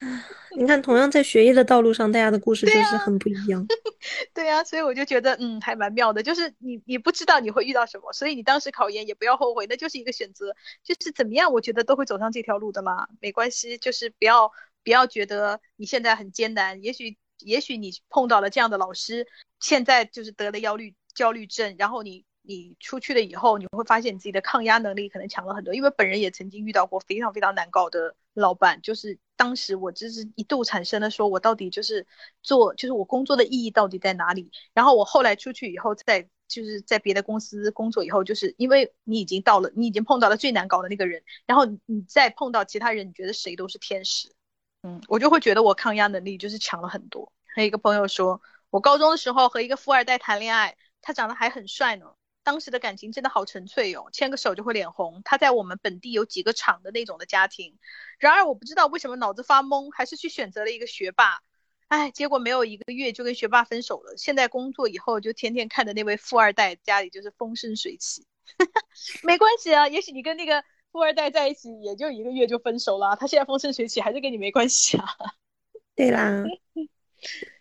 你看，同样在学业的道路上，大家的故事就是很不一样。对呀，所以我就觉得，嗯，还蛮妙的。就是你，你不知道你会遇到什么，所以你当时考研也不要后悔，那就是一个选择。就是怎么样，我觉得都会走上这条路的嘛，没关系。就是不要不要觉得你现在很艰难，也许也许你碰到了这样的老师，现在就是得了焦虑焦虑症，然后你。你出去了以后，你会发现你自己的抗压能力可能强了很多。因为本人也曾经遇到过非常非常难搞的老板，就是当时我就是一度产生了说，我到底就是做，就是我工作的意义到底在哪里？然后我后来出去以后，在就是在别的公司工作以后，就是因为你已经到了，你已经碰到了最难搞的那个人，然后你再碰到其他人，你觉得谁都是天使。嗯，我就会觉得我抗压能力就是强了很多。还有一个朋友说，我高中的时候和一个富二代谈恋爱，他长得还很帅呢。当时的感情真的好纯粹哦，牵个手就会脸红。他在我们本地有几个厂的那种的家庭，然而我不知道为什么脑子发懵，还是去选择了一个学霸。哎，结果没有一个月就跟学霸分手了。现在工作以后就天天看着那位富二代家里就是风生水起。没关系啊，也许你跟那个富二代在一起也就一个月就分手了，他现在风生水起还是跟你没关系啊。对啦。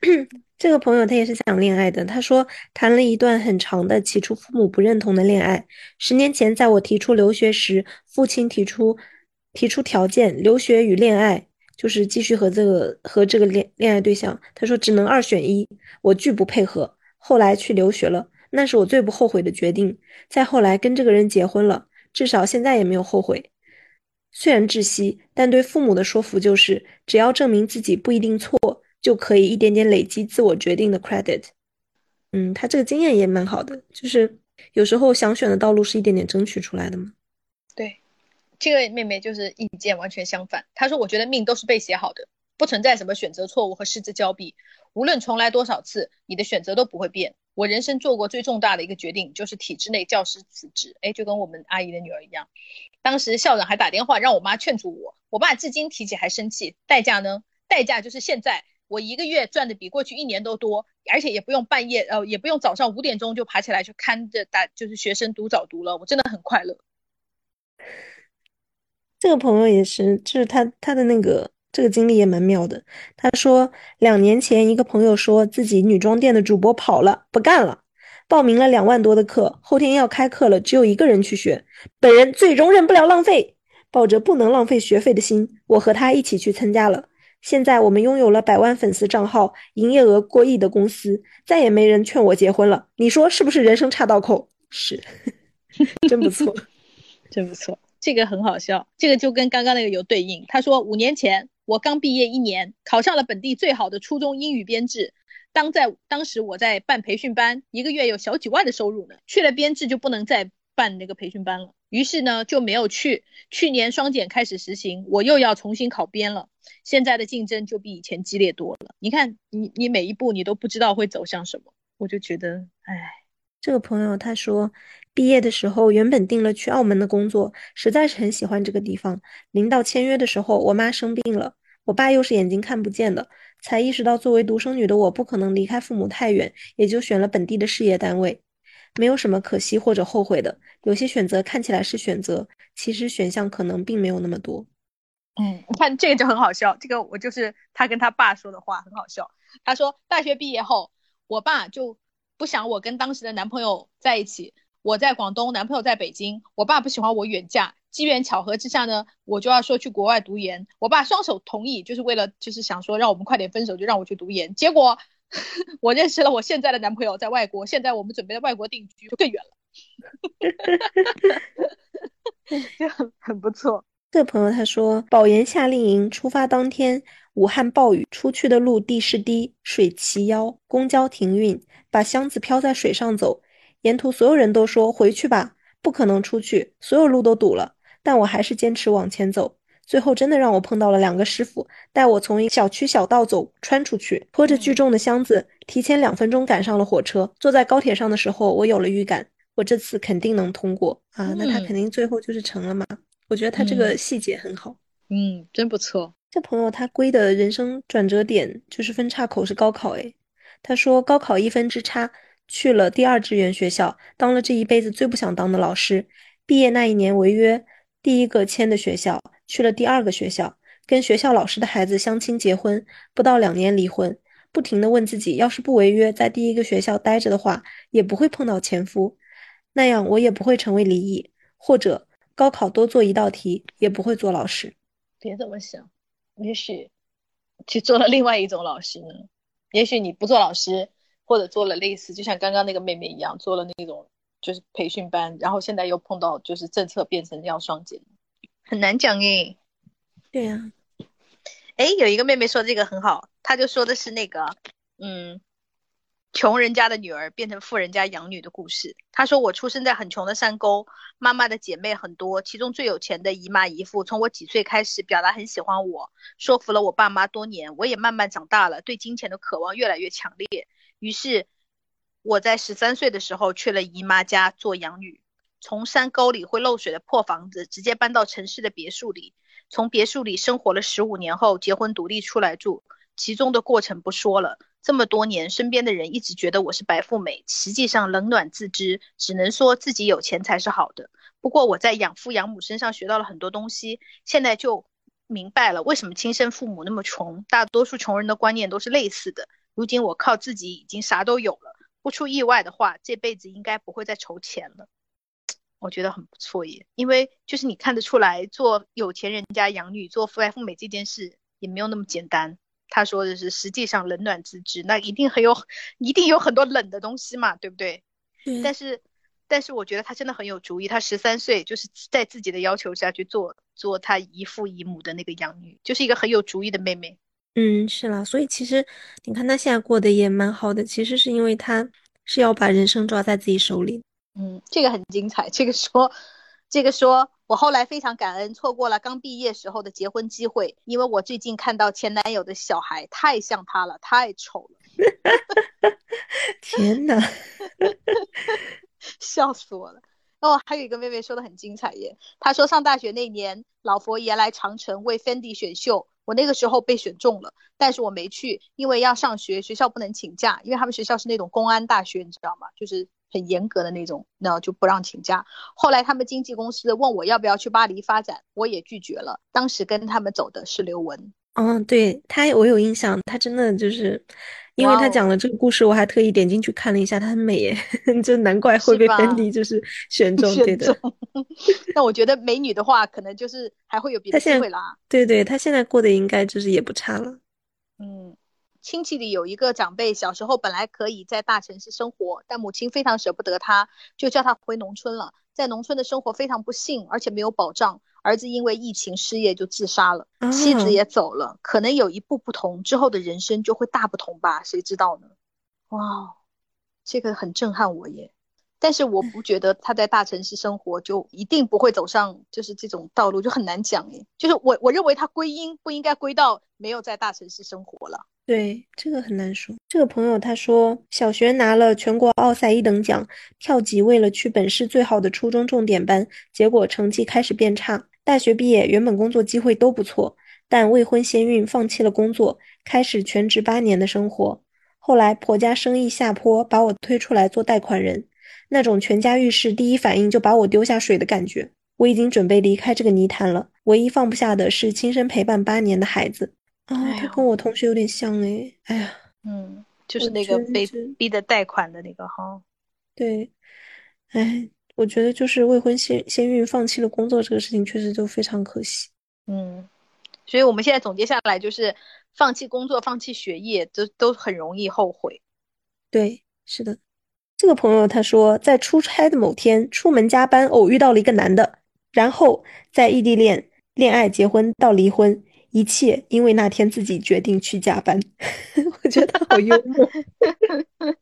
这个朋友他也是讲恋爱的，他说谈了一段很长的，起初父母不认同的恋爱。十年前，在我提出留学时，父亲提出提出条件，留学与恋爱，就是继续和这个和这个恋恋爱对象。他说只能二选一，我拒不配合。后来去留学了，那是我最不后悔的决定。再后来跟这个人结婚了，至少现在也没有后悔。虽然窒息，但对父母的说服就是，只要证明自己不一定错。就可以一点点累积自我决定的 credit，嗯，他这个经验也蛮好的，就是有时候想选的道路是一点点争取出来的嘛。对，这个妹妹就是意见完全相反。她说：“我觉得命都是被写好的，不存在什么选择错误和失之交臂。无论重来多少次，你的选择都不会变。我人生做过最重大的一个决定，就是体制内教师辞职。哎，就跟我们阿姨的女儿一样。当时校长还打电话让我妈劝阻我，我爸至今提起还生气。代价呢？代价就是现在我一个月赚的比过去一年都多，而且也不用半夜呃，也不用早上五点钟就爬起来去看着大就是学生读早读了。我真的很快乐。”这个朋友也是，就是他他的那个这个经历也蛮妙的。他说，两年前一个朋友说自己女装店的主播跑了，不干了，报名了两万多的课，后天要开课了，只有一个人去学。本人最容忍不了浪费，抱着不能浪费学费的心，我和他一起去参加了。现在我们拥有了百万粉丝账号、营业额过亿的公司，再也没人劝我结婚了。你说是不是人生岔道口？是，真不错，真不错。这个很好笑，这个就跟刚刚那个有对应。他说，五年前我刚毕业一年，考上了本地最好的初中英语编制。当在当时我在办培训班，一个月有小几万的收入呢。去了编制就不能再办那个培训班了，于是呢就没有去。去年双减开始实行，我又要重新考编了。现在的竞争就比以前激烈多了。你看，你你每一步你都不知道会走向什么，我就觉得，哎。这个朋友他说，毕业的时候原本定了去澳门的工作，实在是很喜欢这个地方。临到签约的时候，我妈生病了，我爸又是眼睛看不见的，才意识到作为独生女的我不可能离开父母太远，也就选了本地的事业单位。没有什么可惜或者后悔的，有些选择看起来是选择，其实选项可能并没有那么多。嗯，你 看这个就很好笑，这个我就是他跟他爸说的话，很好笑。他说大学毕业后，我爸就。不想我跟当时的男朋友在一起，我在广东，男朋友在北京。我爸不喜欢我远嫁，机缘巧合之下呢，我就要说去国外读研。我爸双手同意，就是为了就是想说让我们快点分手，就让我去读研。结果 我认识了我现在的男朋友，在外国，现在我们准备在外国定居，就更远了，就很很不错。这个朋友他说，保研夏令营出发当天，武汉暴雨，出去的路地势低，水齐腰，公交停运。把箱子漂在水上走，沿途所有人都说回去吧，不可能出去，所有路都堵了。但我还是坚持往前走。最后真的让我碰到了两个师傅，带我从一小区小道走穿出去，拖着巨重的箱子，提前两分钟赶上了火车。坐在高铁上的时候，我有了预感，我这次肯定能通过啊！那他肯定最后就是成了嘛？我觉得他这个细节很好，嗯，真不错。这朋友他归的人生转折点就是分叉口是高考，诶。他说：“高考一分之差，去了第二志愿学校，当了这一辈子最不想当的老师。毕业那一年违约，第一个签的学校，去了第二个学校，跟学校老师的孩子相亲结婚，不到两年离婚。不停的问自己，要是不违约，在第一个学校待着的话，也不会碰到前夫，那样我也不会成为离异，或者高考多做一道题，也不会做老师。别这么想，也许去做了另外一种老师呢。”也许你不做老师，或者做了类似，就像刚刚那个妹妹一样，做了那种就是培训班，然后现在又碰到就是政策变成要双减，很难讲诶。对呀，哎，有一个妹妹说这个很好，她就说的是那个，嗯。穷人家的女儿变成富人家养女的故事。她说：“我出生在很穷的山沟，妈妈的姐妹很多，其中最有钱的姨妈姨父，从我几岁开始表达很喜欢我，说服了我爸妈多年。我也慢慢长大了，对金钱的渴望越来越强烈。于是我在十三岁的时候去了姨妈家做养女，从山沟里会漏水的破房子，直接搬到城市的别墅里。从别墅里生活了十五年后，结婚独立出来住，其中的过程不说了。”这么多年，身边的人一直觉得我是白富美，实际上冷暖自知，只能说自己有钱才是好的。不过我在养父养母身上学到了很多东西，现在就明白了为什么亲生父母那么穷，大多数穷人的观念都是类似的。如今我靠自己已经啥都有了，不出意外的话，这辈子应该不会再愁钱了。我觉得很不错耶，因为就是你看得出来，做有钱人家养女，做白富美这件事也没有那么简单。他说的是，实际上冷暖自知，那一定很有，一定有很多冷的东西嘛，对不对？但是，但是我觉得他真的很有主意。他十三岁就是在自己的要求下去做做他姨父姨母的那个养女，就是一个很有主意的妹妹。嗯，是啦。所以其实你看他现在过得也蛮好的，其实是因为他是要把人生抓在自己手里。嗯，这个很精彩。这个说，这个说，我后来非常感恩错过了刚毕业时候的结婚机会，因为我最近看到前男友的小孩太像他了，太丑了。天哪，笑死我了。哦，还有一个妹妹说的很精彩耶，她说上大学那年，老佛爷来长城为 Fendi 选秀，我那个时候被选中了，但是我没去，因为要上学，学校不能请假，因为他们学校是那种公安大学，你知道吗？就是很严格的那种，那就不让请假。后来他们经纪公司问我要不要去巴黎发展，我也拒绝了。当时跟他们走的是刘雯。嗯，对他，我有印象，他真的就是，因为他讲了这个故事，我还特意点进去看了一下，他很美耶，就难怪会被 Fendi 就是选中，对的。那我觉得美女的话，可能就是还会有别的机会啦。对对，他现在过得应该就是也不差了。嗯，亲戚里有一个长辈，小时候本来可以在大城市生活，但母亲非常舍不得他，就叫他回农村了。在农村的生活非常不幸，而且没有保障。儿子因为疫情失业就自杀了，妻子也走了，可能有一步不同，之后的人生就会大不同吧？谁知道呢？哇，这个很震撼我耶！但是我不觉得他在大城市生活就一定不会走上就是这种道路，就很难讲耶。就是我我认为他归因不应该归到没有在大城市生活了。对，这个很难说。这个朋友他说，小学拿了全国奥赛一等奖，跳级为了去本市最好的初中重点班，结果成绩开始变差。大学毕业，原本工作机会都不错，但未婚先孕，放弃了工作，开始全职八年的生活。后来婆家生意下坡，把我推出来做贷款人，那种全家遇事第一反应就把我丢下水的感觉。我已经准备离开这个泥潭了，唯一放不下的是亲身陪伴八年的孩子。啊，他跟我同学有点像哎，哎呀，嗯，就是那个被逼的贷款的那个哈，对，哎，我觉得就是未婚先先孕放弃了工作这个事情，确实就非常可惜。嗯，所以我们现在总结下来就是，放弃工作、放弃学业，都都很容易后悔。对，是的。这个朋友他说，在出差的某天，出门加班，偶遇到了一个男的，然后在异地恋、恋爱、结婚到离婚。一切因为那天自己决定去加班，我觉得好幽默。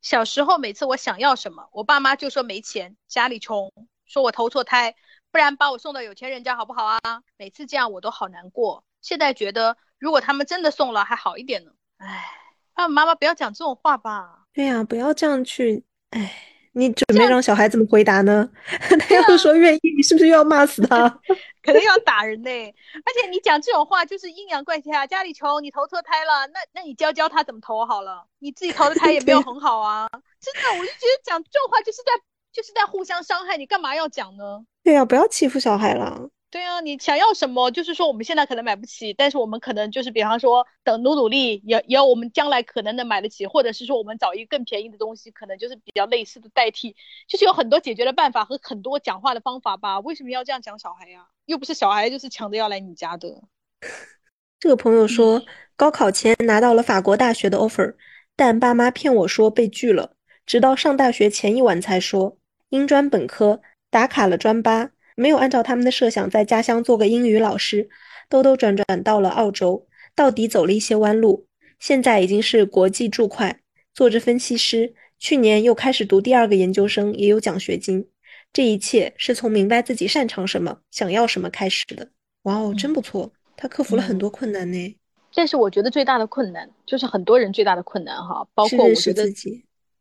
小时候每次我想要什么，我爸妈就说没钱，家里穷，说我投错胎，不然把我送到有钱人家好不好啊？每次这样我都好难过。现在觉得如果他们真的送了还好一点呢。唉，爸爸妈妈不要讲这种话吧。对呀，不要这样去。唉。你准备让小孩怎么回答呢？他要是说愿意，你是不是又要骂死他？肯定要打人呢。而且你讲这种话就是阴阳怪气啊！家里穷，你投错胎了，那那你教教他怎么投好了。你自己投的胎也没有很好啊。真的，我就觉得讲这种话就是在就是在互相伤害。你干嘛要讲呢？对呀，不要欺负小孩了。对啊，你想要什么？就是说我们现在可能买不起，但是我们可能就是比方说等努努力，也也有我们将来可能能买得起，或者是说我们找一个更便宜的东西，可能就是比较类似的代替，就是有很多解决的办法和很多讲话的方法吧。为什么要这样讲小孩呀？又不是小孩就是抢着要来你家的。这个朋友说，高考前拿到了法国大学的 offer，但爸妈骗我说被拒了，直到上大学前一晚才说，英专本科打卡了专八。没有按照他们的设想，在家乡做个英语老师，兜兜转转到了澳洲，到底走了一些弯路。现在已经是国际注会，做着分析师。去年又开始读第二个研究生，也有奖学金。这一切是从明白自己擅长什么、想要什么开始的。哇哦，真不错，他克服了很多困难呢。但是我觉得最大的困难就是很多人最大的困难哈，包括我觉得，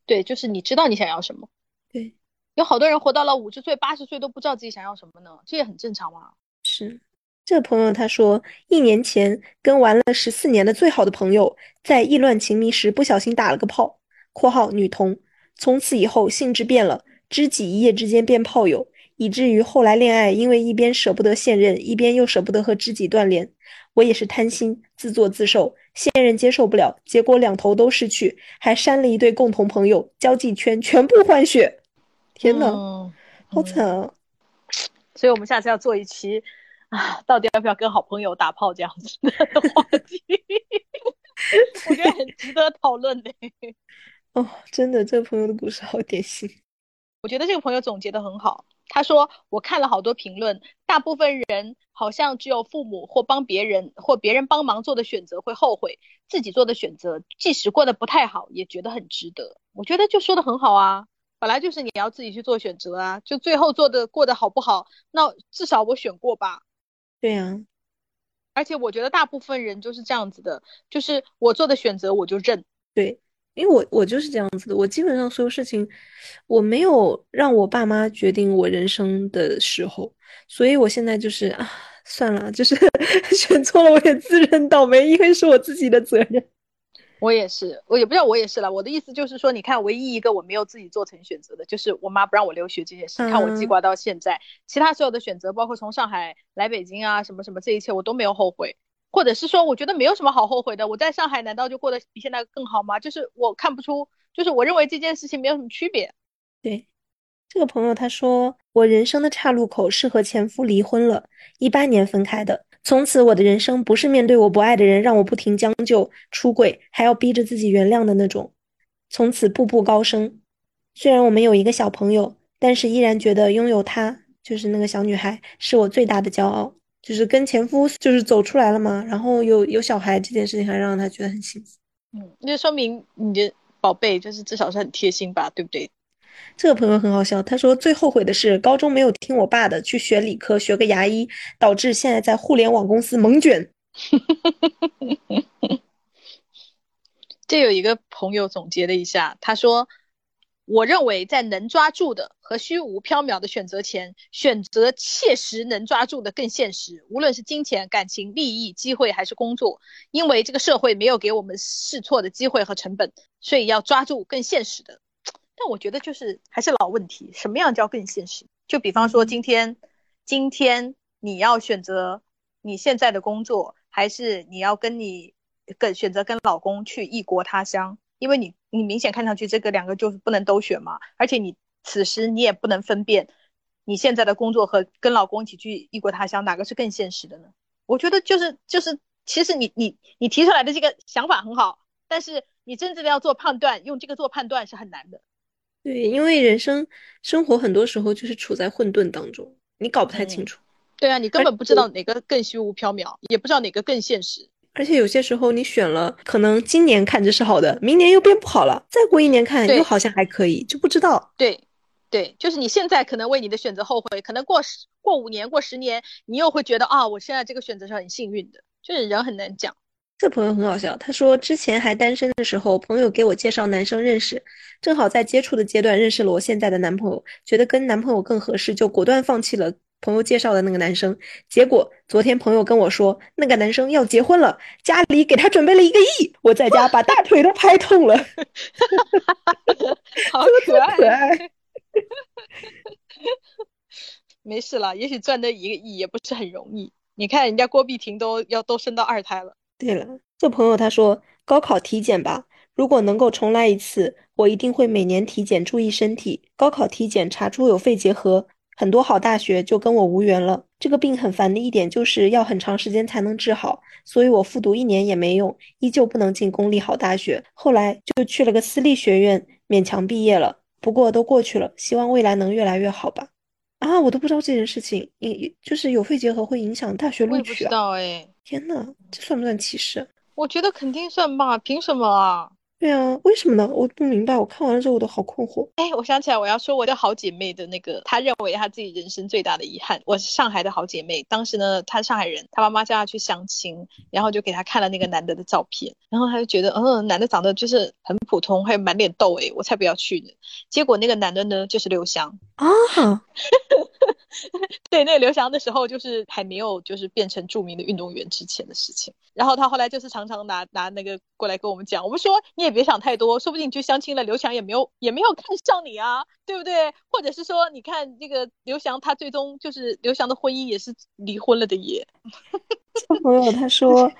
对，就是你知道你想要什么。对。有好多人活到了五十岁、八十岁都不知道自己想要什么呢，这也很正常嘛。是，这个朋友他说，一年前跟玩了十四年的最好的朋友，在意乱情迷时不小心打了个炮（括号女同），从此以后性质变了，知己一夜之间变炮友，以至于后来恋爱，因为一边舍不得现任，一边又舍不得和知己断联。我也是贪心，自作自受，现任接受不了，结果两头都失去，还删了一对共同朋友，交际圈全部换血。天呐，好惨啊！所以，我们下次要做一期啊，到底要不要跟好朋友打炮这样子的话题，我觉得很值得讨论的。哦，真的，这个朋友的故事好典型。我觉得这个朋友总结的很好。他说：“我看了好多评论，大部分人好像只有父母或帮别人或别人帮忙做的选择会后悔，自己做的选择即使过得不太好，也觉得很值得。”我觉得就说的很好啊。本来就是你要自己去做选择啊，就最后做的过得好不好，那至少我选过吧。对呀，而且我觉得大部分人就是这样子的，就是我做的选择我就认。对，因为我我就是这样子的，我基本上所有事情我没有让我爸妈决定我人生的时候，所以我现在就是啊，算了，就是 选错了我也自认倒霉，因为是我自己的责任。我也是，我也不知道我也是了。我的意思就是说，你看，唯一一个我没有自己做成选择的，就是我妈不让我留学这件事。看我记挂到现在，其他所有的选择，包括从上海来北京啊，什么什么，这一切我都没有后悔，或者是说，我觉得没有什么好后悔的。我在上海难道就过得比现在更好吗？就是我看不出，就是我认为这件事情没有什么区别。对，这个朋友他说，我人生的岔路口是和前夫离婚了，一八年分开的。从此，我的人生不是面对我不爱的人，让我不停将就、出轨，还要逼着自己原谅的那种。从此步步高升。虽然我们有一个小朋友，但是依然觉得拥有她，就是那个小女孩，是我最大的骄傲。就是跟前夫就是走出来了嘛，然后有有小孩这件事情，还让他觉得很幸福。嗯，那说明你的宝贝就是至少是很贴心吧，对不对？这个朋友很好笑，他说最后悔的是高中没有听我爸的去学理科，学个牙医，导致现在在互联网公司猛卷。这有一个朋友总结了一下，他说：“我认为在能抓住的和虚无缥缈的选择前，选择切实能抓住的更现实。无论是金钱、感情、利益、机会还是工作，因为这个社会没有给我们试错的机会和成本，所以要抓住更现实的。”但我觉得就是还是老问题，什么样叫更现实？就比方说今天，今天你要选择你现在的工作，还是你要跟你跟选择跟老公去异国他乡？因为你你明显看上去这个两个就是不能都选嘛，而且你此时你也不能分辨你现在的工作和跟老公一起去异国他乡哪个是更现实的呢？我觉得就是就是其实你你你提出来的这个想法很好，但是你真正的要做判断，用这个做判断是很难的。对，因为人生生活很多时候就是处在混沌当中，你搞不太清楚。对啊，你根本不知道哪个更虚无缥缈，也不知道哪个更现实。而且有些时候你选了，可能今年看着是好的，明年又变不好了，再过一年看又好像还可以，就不知道。对，对，就是你现在可能为你的选择后悔，可能过十、过五年、过十年，你又会觉得啊，我现在这个选择是很幸运的。就是人很难讲。这朋友很好笑，他说之前还单身的时候，朋友给我介绍男生认识，正好在接触的阶段认识了我现在的男朋友，觉得跟男朋友更合适，就果断放弃了朋友介绍的那个男生。结果昨天朋友跟我说，那个男生要结婚了，家里给他准备了一个亿，我在家把大腿都拍痛了，好可爱。没事了，也许赚的一个亿也不是很容易。你看人家郭碧婷都要都生到二胎了。对了，这朋友他说高考体检吧，如果能够重来一次，我一定会每年体检，注意身体。高考体检查出有肺结核，很多好大学就跟我无缘了。这个病很烦的一点就是要很长时间才能治好，所以我复读一年也没用，依旧不能进公立好大学。后来就去了个私立学院，勉强毕业了。不过都过去了，希望未来能越来越好吧。啊，我都不知道这件事情，也就是有肺结核会影响大学录取啊？不知道哎。天呐，这算不算歧视？我觉得肯定算吧，凭什么啊？对啊，为什么呢？我不明白。我看完了之后，我都好困惑。哎，我想起来，我要说我的好姐妹的那个，她认为她自己人生最大的遗憾。我是上海的好姐妹，当时呢，她上海人，她妈妈叫她去相亲，然后就给她看了那个男的的照片，然后她就觉得，嗯，男的长得就是很普通，还有满脸痘，哎，我才不要去呢。结果那个男的呢，就是刘翔啊。对，那个刘翔的时候，就是还没有就是变成著名的运动员之前的事情。然后他后来就是常常拿拿那个过来跟我们讲，我们说你也别想太多，说不定去相亲了，刘翔也没有也没有 看上你啊，对不对？或者是说，你看这个刘翔，他最终就是刘翔的婚姻也是离婚了的耶。这朋友他说，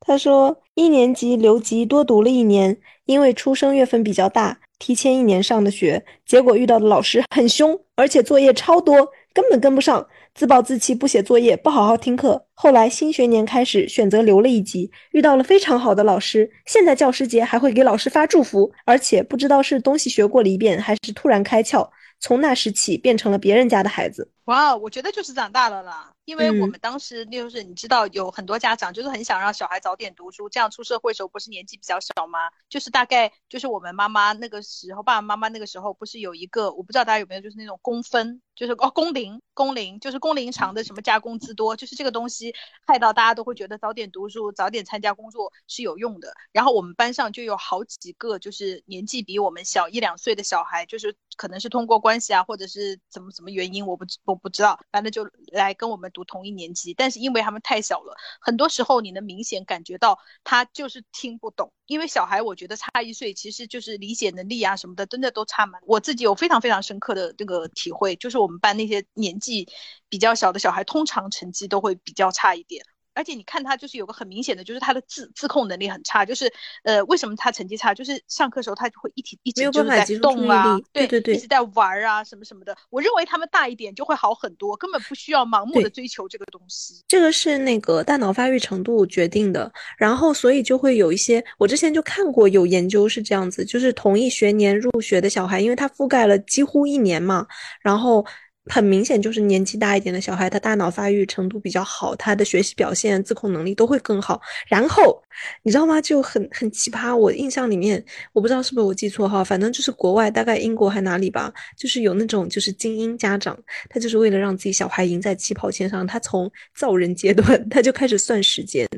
他说一年级留级多读了一年，因为出生月份比较大。提前一年上的学，结果遇到的老师很凶，而且作业超多，根本跟不上，自暴自弃，不写作业，不好好听课。后来新学年开始，选择留了一级，遇到了非常好的老师，现在教师节还会给老师发祝福，而且不知道是东西学过了一遍，还是突然开窍，从那时起变成了别人家的孩子。哇，我觉得就是长大了啦，因为我嗯们当时就是你知道有很多家长就是很想让小孩早点读书，这样出社会时候不是年纪比较小吗？就是大概就是我们妈妈那个时候，爸爸妈妈那个时候不是有一个，我不知道大家有没有，就是那种工分，就是哦工龄工龄，就是工龄长的什么加工资多，就是这个东西害到大家都会觉得早点读书，早点参加工作是有用的。然后我们班上就有好几个就是年纪比我们小一两岁的小孩，就是可能是通过关系啊，或者是怎么什么原因，我不知我不知道，反正就来跟我们读同一年级。但是因为他们太小了，很多时候你能明显感觉到他就是听不懂，因为小孩我觉得差一岁，其实就是理解能力啊什么的，真的都差蛮。我自己有非常非常深刻的这个体会，就是我们班那些年纪比较小的小孩，通常成绩都会比较差一点。而且你看他就是有个很明显的，就是他的自自控能力很差，就是呃，为什么他成绩差？就是上课时候他就会一提一直就是在动啊力，对对对一直在玩啊什么什么的。我认为他们大一点就会好很多，根本不需要盲目的追求这个东西。这个是那个大脑发育程度决定的，然后所以就会有一些，我之前就看过有研究是这样子，就是同一学年入学的小孩，因为他覆盖了几乎一年嘛，然后很明显就是年纪大一点的小孩，他大脑发育程度比较好，他的学习表现、自控能力都会更好。然后你知道吗？就很很奇葩，我印象里面，我不知道是不是我记错哈，反正就是国外，大概英国还哪里吧，就是有那种就是精英家长，他就是为了让自己小孩赢在起跑线上，他从造人阶段 他就开始算时间，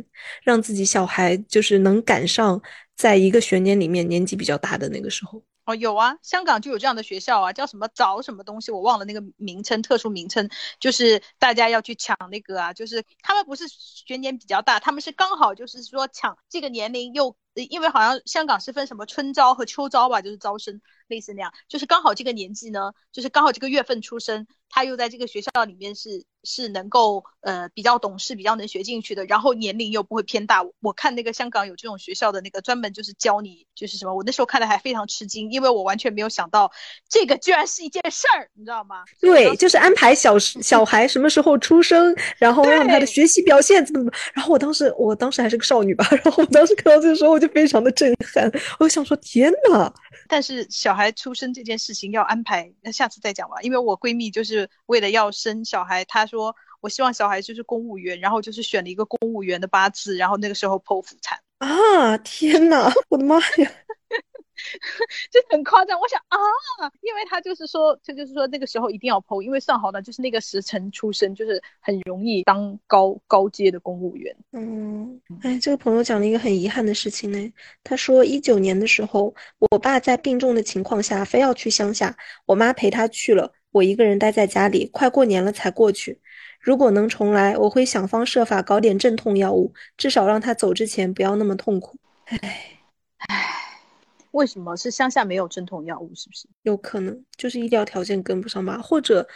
让自己小孩就是能赶上在一个学年里面年纪比较大的那个时候。哦，有啊，香港就有这样的学校啊，叫什么早什么东西，我忘了那个名称，特殊名称，就是大家要去抢那个啊，就是他们不是学年比较大，他们是刚好就是说抢这个年龄又，因为好像香港是分什么春招和秋招吧，就是招生类似那样，就是刚好这个年纪呢，就是刚好这个月份出生，他又在这个学校里面是是能够呃比较懂事、比较能学进去的，然后年龄又不会偏大。我看那个香港有这种学校的那个专门就是教你就是什么，我那时候看的还非常吃惊，因为我完全没有想到这个居然是一件事儿，你知道吗？对，就是安排小时 小孩什么时候出生，然后让他的学习表现怎么怎么。然后我当时，我当时还是个少女吧，然后我当时看到这个时候，我就非常的震撼，我想说，天呐！但是小孩出生这件事情要安排，那下次再讲吧。因为我闺蜜就是为了要生小孩，她说我希望小孩就是公务员，然后就是选了一个公务员的八字，然后那个时候剖腹产，啊，天呐，我的妈呀！就很夸张。我想啊，因为他就是说，他就是说那个时候一定要剖，因为算好了就是那个时辰出生，就是很容易当高高阶的公务员。嗯，哎，这个朋友讲了一个很遗憾的事情呢。他说，一九年的时候，我爸在病重的情况下非要去乡下，我妈陪他去了，我一个人待在家里，快过年了才过去。如果能重来，我会想方设法搞点镇痛药物，至少让他走之前不要那么痛苦。为什么是乡下没有镇痛药物？是不是？有可能就是医疗条件跟不上吧，或者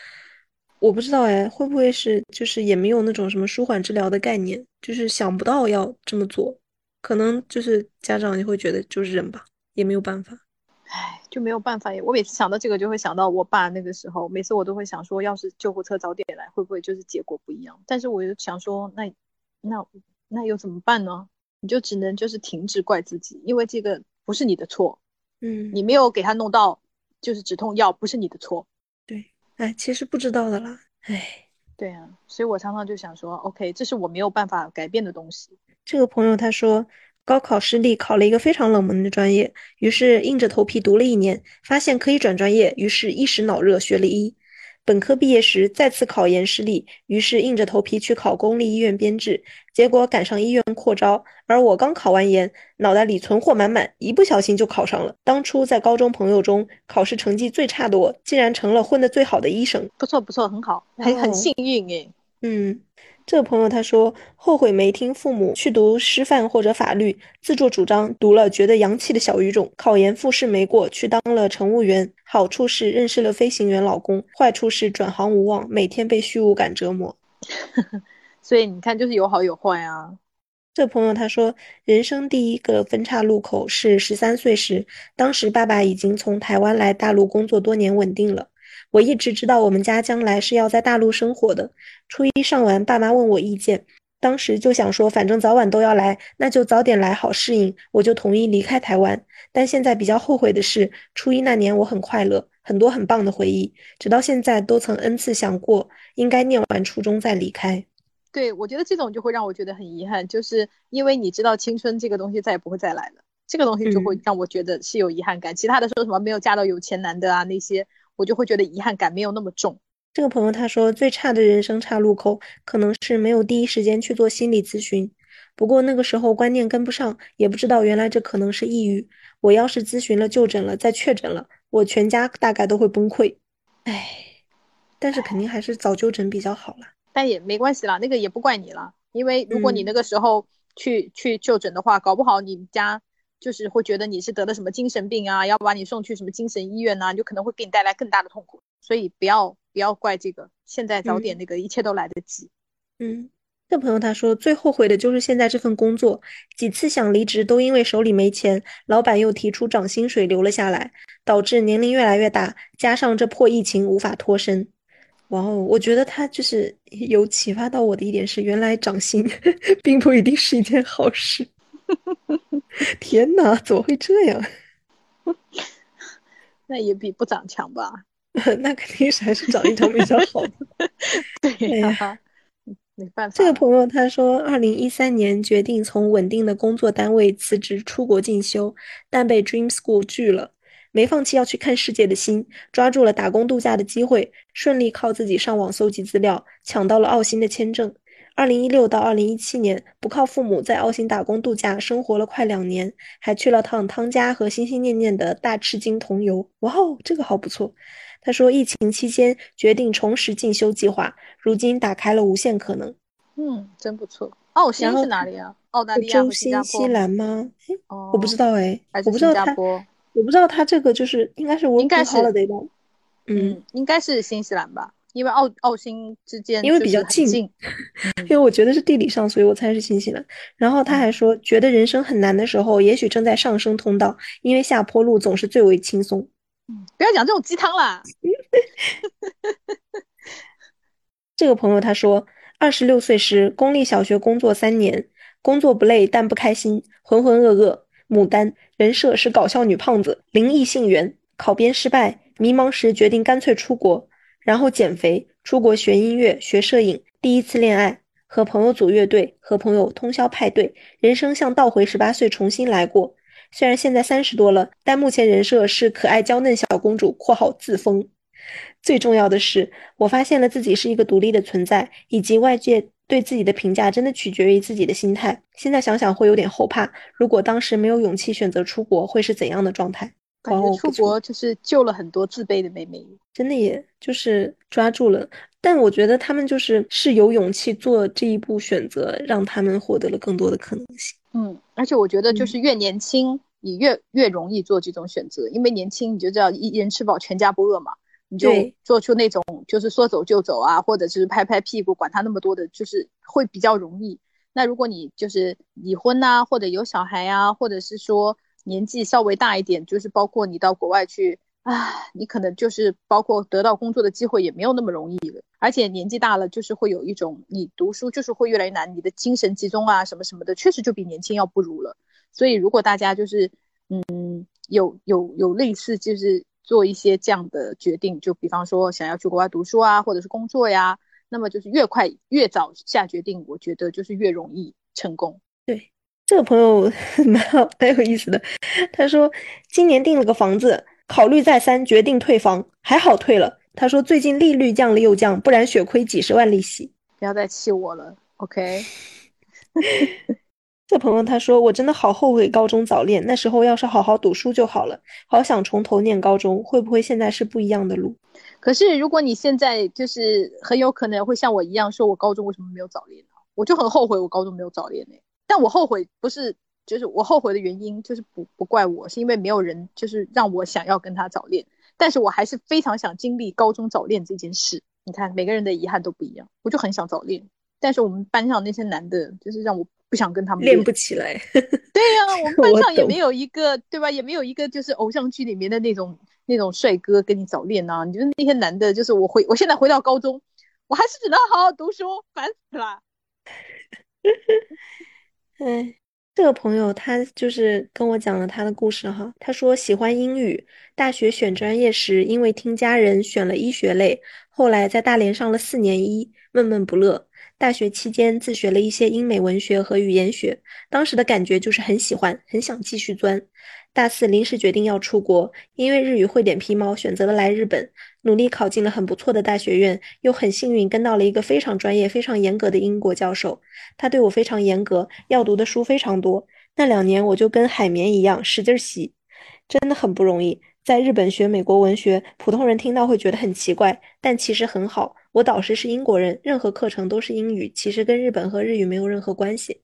我不知道哎，会不会是就是也没有那种什么舒缓治疗的概念，就是想不到要这么做，可能就是家长就会觉得就是忍吧，也没有办法。唉，就没有办法耶。我每次想到这个，就会想到我爸那个时候，每次我都会想说，要是救护车早点来，会不会就是结果不一样？但是我又想说，那那那又怎么办呢？你就只能就是停止怪自己，因为这个不是你的错，嗯，你没有给他弄到就是止痛药，不是你的错。对，哎，其实不知道的啦，哎，对啊，所以我常常就想说，OK，这是我没有办法改变的东西。这个朋友他说，高考失利，考了一个非常冷门的专业，于是硬着头皮读了一年，发现可以转专业，于是一时脑热学了医。本科毕业时再次考研失利，于是硬着头皮去考公立医院编制，结果赶上医院扩招，而我刚考完研，脑袋里存货满满，一不小心就考上了。当初在高中朋友中，考试成绩最差的我，竟然成了混得最好的医生。不错不错，很好，很很哦幸运诶。嗯，这个朋友他说后悔没听父母去读师范或者法律，自作主张读了觉得洋气的小语种，考研复试没过，去当了乘务员。好处是认识了飞行员老公，坏处是转行无望，每天被虚无感折磨。所以你看，就是有好有坏啊。这朋友他说，人生第一个分岔路口是十三岁时，当时爸爸已经从台湾来大陆工作多年，稳定了。我一直知道我们家将来是要在大陆生活的。初一上完，爸妈问我意见，当时就想说，反正早晚都要来，那就早点来好适应，我就同意离开台湾。但现在比较后悔的是，初一那年我很快乐，很多很棒的回忆，直到现在都曾 n 次想过，应该念完初中再离开。对，我觉得这种就会让我觉得很遗憾，就是因为你知道青春这个东西再也不会再来了，这个东西就会让我觉得是有遗憾感。其他的说什么没有嫁到有钱男的啊那些，我就会觉得遗憾感没有那么重。这个朋友他说，最差的人生岔路口可能是没有第一时间去做心理咨询，不过那个时候观念跟不上，也不知道原来这可能是抑郁。我要是咨询了就诊了再确诊了，我全家大概都会崩溃。唉，但是肯定还是早就诊比较好啦。但也没关系啦，那个也不怪你了，因为如果你那个时候去去就诊的话，搞不好你们家就是会觉得你是得了什么精神病啊，要把你送去什么精神医院呐，就可能会给你带来更大的痛苦。所以不要不要怪这个，现在早点那个，一切都来得及。嗯，这朋友他说最后悔的就是现在这份工作，几次想离职都因为手里没钱，老板又提出涨薪水留了下来，导致年龄越来越大，加上这破疫情无法脱身。哇哦，我觉得他就是有启发到我的一点是，原来涨薪 并不一定是一件好事。天哪，怎么会这样？那也比不涨强吧？那肯定是还是找一张比较好。对呀，没办法。这个朋友他说，二零一三年决定从稳定的工作单位辞职出国进修，但被 Dream School 拒了。没放弃要去看世界的心，抓住了打工度假的机会，顺利靠自己上网搜集资料，抢到了澳新的签证。二零一六到二零一七年，不靠父母在澳新打工度假，生活了快两年，还去了趟汤加和心心念念的大赤金同游。哇哦，这个好不错。他说，疫情期间决定重拾进修计划，如今打开了无限可能。嗯，真不错。澳新是哪里啊？澳大利亚和新西兰吗？哦，我不知道哎，我不知道他。我不知道他这个就是应该是应该是嗯，应该是新西兰吧，因为澳澳新之间因为比较近，因为我觉得是地理上，所以我猜是新西兰。然后他还说，觉得人生很难的时候，也许正在上升通道，因为下坡路总是最为轻松。不要讲这种鸡汤啦。这个朋友他说，二十六岁时公立小学工作三年，工作不累但不开心，浑浑噩噩。牡丹人设是搞笑女胖子，灵异性缘，考编失败，迷茫时决定干脆出国，然后减肥，出国学音乐，学摄影，第一次恋爱，和朋友组乐队，和朋友通宵派对，人生像倒回十八岁重新来过。虽然现在三十多了，但目前人设是可爱娇嫩小公主（括号自封）。最重要的是，我发现了自己是一个独立的存在，以及外界。对自己的评价真的取决于自己的心态。现在想想会有点后怕，如果当时没有勇气选择出国，会是怎样的状态？感觉出国就是救了很多自卑的妹妹，真的也就是抓住了。但我觉得他们就是是有勇气做这一步选择，让他们获得了更多的可能性。嗯，而且我觉得就是越年轻，你越越容易做这种选择，因为年轻你就知道一人吃饱全家不饿嘛。你就做出那种就是说走就走啊，或者是拍拍屁股，管他那么多的，就是会比较容易。那如果你就是已婚呐，或者有小孩啊，或者是说年纪稍微大一点，就是包括你到国外去啊，你可能就是包括得到工作的机会也没有那么容易了。而且年纪大了，就是会有一种你读书就是会越来越难，你的精神集中啊什么什么的，确实就比年轻要不如了。所以如果大家就是嗯有有有类似就是。做一些这样的决定，就比方说想要去国外读书啊，或者是工作呀，那么就是越快越早下决定，我觉得就是越容易成功。对，这个朋友 蛮好，蛮有意思的。他说今年订了个房子，考虑再三，决定退房，还好退了。他说最近利率降了又降，不然血亏几十万利息。不要再气我了，OK。这朋友他说：“我真的好后悔高中早恋，那时候要是好好读书就好了。好想从头念高中，会不会现在是不一样的路？可是如果你现在就是很有可能会像我一样，说我高中为什么没有早恋呢？我就很后悔我高中没有早恋呢。但我后悔不是，就是我后悔的原因就是不不怪我，是因为没有人就是让我想要跟他早恋。但是我还是非常想经历高中早恋这件事。你看每个人的遗憾都不一样，我就很想早恋。但是我们班上那些男的，就是让我。”不想跟他们练不起来。对呀，我们 班上也没有一个，对吧？也没有一个就是偶像剧里面的那种那种帅哥跟你早恋呐。你觉得那些男的，就是我回我现在回到高中，我还是只能好好读书，烦死了。哎，这个朋友他就是跟我讲了他的故事哈。他说喜欢英语，大学选专业时因为听家人选了医学类，后来在大连上了四年医，闷闷不乐。大学期间自学了一些英美文学和语言学，当时的感觉就是很喜欢，很想继续钻。大四临时决定要出国，因为日语会点皮毛，选择了来日本，努力考进了很不错的大学院，又很幸运跟到了一个非常专业、非常严格的英国教授。他对我非常严格，要读的书非常多。那两年我就跟海绵一样使劲洗，真的很不容易。在日本学美国文学，普通人听到会觉得很奇怪，但其实很好。我导师是英国人，任何课程都是英语，其实跟日本和日语没有任何关系。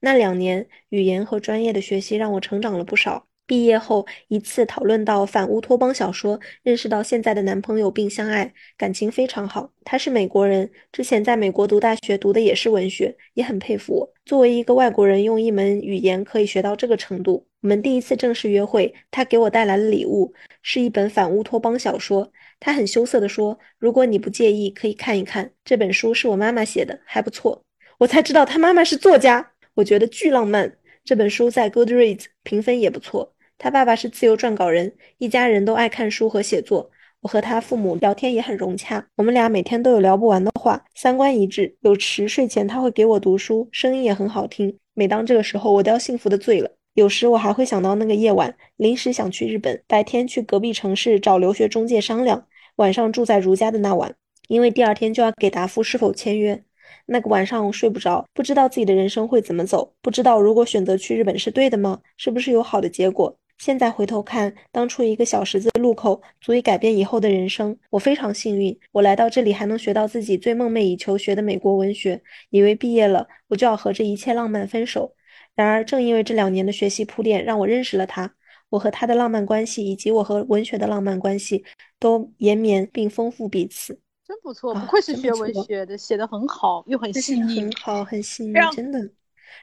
那两年语言和专业的学习让我成长了不少。毕业后一次讨论到反乌托邦小说，认识到现在的男朋友并相爱，感情非常好。他是美国人，之前在美国读大学，读的也是文学，也很佩服我。作为一个外国人，用一门语言可以学到这个程度。我们第一次正式约会，他给我带来了礼物，是一本反乌托邦小说。他很羞涩地说：“如果你不介意，可以看一看这本书，是我妈妈写的，还不错。”我才知道他妈妈是作家，我觉得巨浪漫。这本书在 Goodreads 评分也不错。他爸爸是自由撰稿人，一家人都爱看书和写作。我和他父母聊天也很融洽，我们俩每天都有聊不完的话，三观一致。有时睡前他会给我读书，声音也很好听。每当这个时候，我都要幸福的醉了。有时我还会想到那个夜晚，临时想去日本，白天去隔壁城市找留学中介商量，晚上住在如家的那晚，因为第二天就要给答复是否签约。那个晚上我睡不着，不知道自己的人生会怎么走，不知道如果选择去日本是对的吗？是不是有好的结果？现在回头看，当初一个小十字路口足以改变以后的人生。我非常幸运，我来到这里还能学到自己最梦寐以求学的美国文学，以为毕业了我就要和这一切浪漫分手。然而，正因为这两年的学习铺垫，让我认识了他。我和他的浪漫关系，以及我和文学的浪漫关系，都延绵并丰富彼此。真不错，不愧是学文学的，写的很好，又很细腻，很好，很细腻，真的。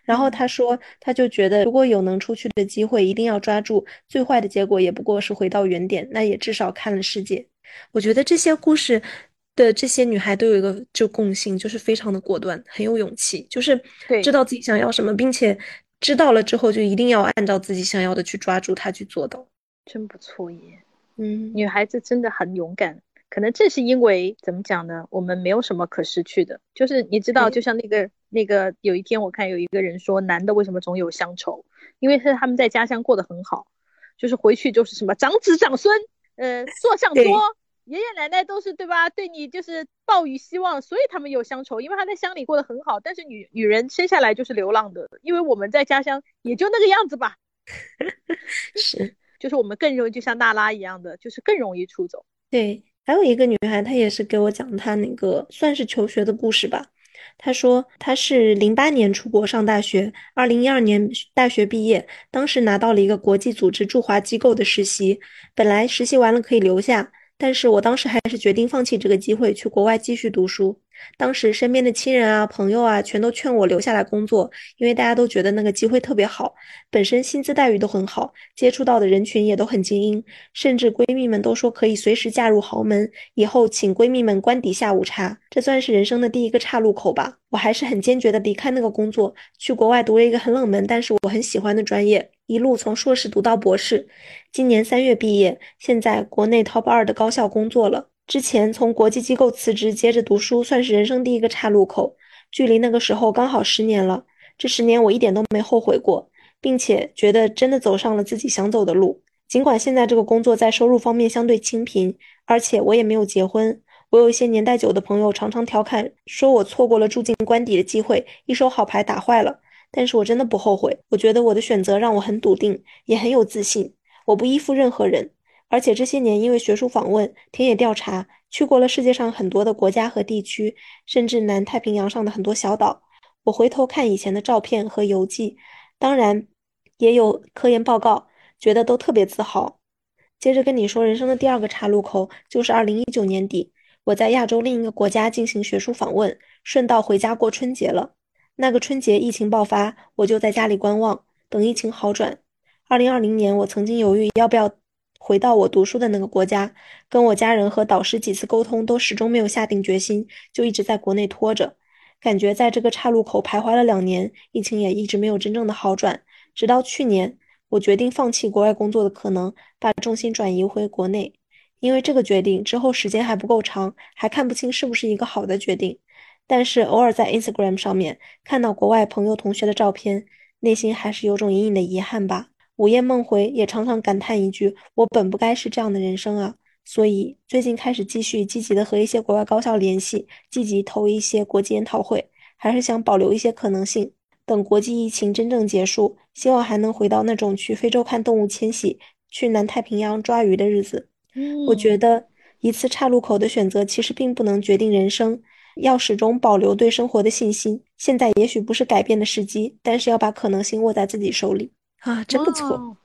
然后他说，他就觉得如果有能出去的机会，一定要抓住。最坏的结果也不过是回到原点，那也至少看了世界。我觉得这些故事的这些女孩都有一个就共性，就是非常的果断，很有勇气，就是知道自己想要什么，并且知道了之后就一定要按照自己想要的去抓住它去做到。真不错耶，嗯，女孩子真的很勇敢。可能正是因为怎么讲呢？我们没有什么可失去的，就是你知道，就像那个那个，有一天我看有一个人说，男的为什么总有乡愁？因为是他们在家乡过得很好，就是回去就是什么长子长孙，呃，坐上桌，爷爷奶奶都是对吧？对你就是抱以希望，所以他们有乡愁，因为他在乡里过得很好。但是女女人生下来就是流浪的，因为我们在家乡也就那个样子吧。是，就是我们更容易就像娜拉一样的，就是更容易出走。对。还有一个女孩，她也是给我讲她那个算是求学的故事吧。她说她是零八年出国上大学，二零一二年大学毕业，当时拿到了一个国际组织驻华机构的实习，本来实习完了可以留下，但是我当时还是决定放弃这个机会，去国外继续读书。当时身边的亲人啊、朋友啊，全都劝我留下来工作，因为大家都觉得那个机会特别好，本身薪资待遇都很好，接触到的人群也都很精英，甚至闺蜜们都说可以随时嫁入豪门，以后请闺蜜们官邸下午茶，这算是人生的第一个岔路口吧。我还是很坚决的离开那个工作，去国外读了一个很冷门，但是我很喜欢的专业，一路从硕士读到博士，今年三月毕业，现在国内 top 二的高校工作了。之前从国际机构辞职，接着读书，算是人生第一个岔路口。距离那个时候刚好十年了，这十年我一点都没后悔过，并且觉得真的走上了自己想走的路。尽管现在这个工作在收入方面相对清贫，而且我也没有结婚。我有一些年代久的朋友常常调侃说我错过了住进官邸的机会，一手好牌打坏了。但是我真的不后悔，我觉得我的选择让我很笃定，也很有自信。我不依附任何人。而且这些年，因为学术访问、田野调查，去过了世界上很多的国家和地区，甚至南太平洋上的很多小岛。我回头看以前的照片和游记，当然也有科研报告，觉得都特别自豪。接着跟你说，人生的第二个岔路口就是二零一九年底，我在亚洲另一个国家进行学术访问，顺道回家过春节了。那个春节疫情爆发，我就在家里观望，等疫情好转。二零二零年，我曾经犹豫要不要。回到我读书的那个国家，跟我家人和导师几次沟通，都始终没有下定决心，就一直在国内拖着。感觉在这个岔路口徘徊了两年，疫情也一直没有真正的好转。直到去年，我决定放弃国外工作的可能，把重心转移回国内。因为这个决定之后时间还不够长，还看不清是不是一个好的决定。但是偶尔在 Instagram 上面看到国外朋友同学的照片，内心还是有种隐隐的遗憾吧。午夜梦回，也常常感叹一句：我本不该是这样的人生啊。所以最近开始继续积极的和一些国外高校联系，积极投一些国际研讨会，还是想保留一些可能性。等国际疫情真正结束，希望还能回到那种去非洲看动物迁徙、去南太平洋抓鱼的日子。我觉得一次岔路口的选择其实并不能决定人生，要始终保留对生活的信心。现在也许不是改变的时机，但是要把可能性握在自己手里啊，真不错。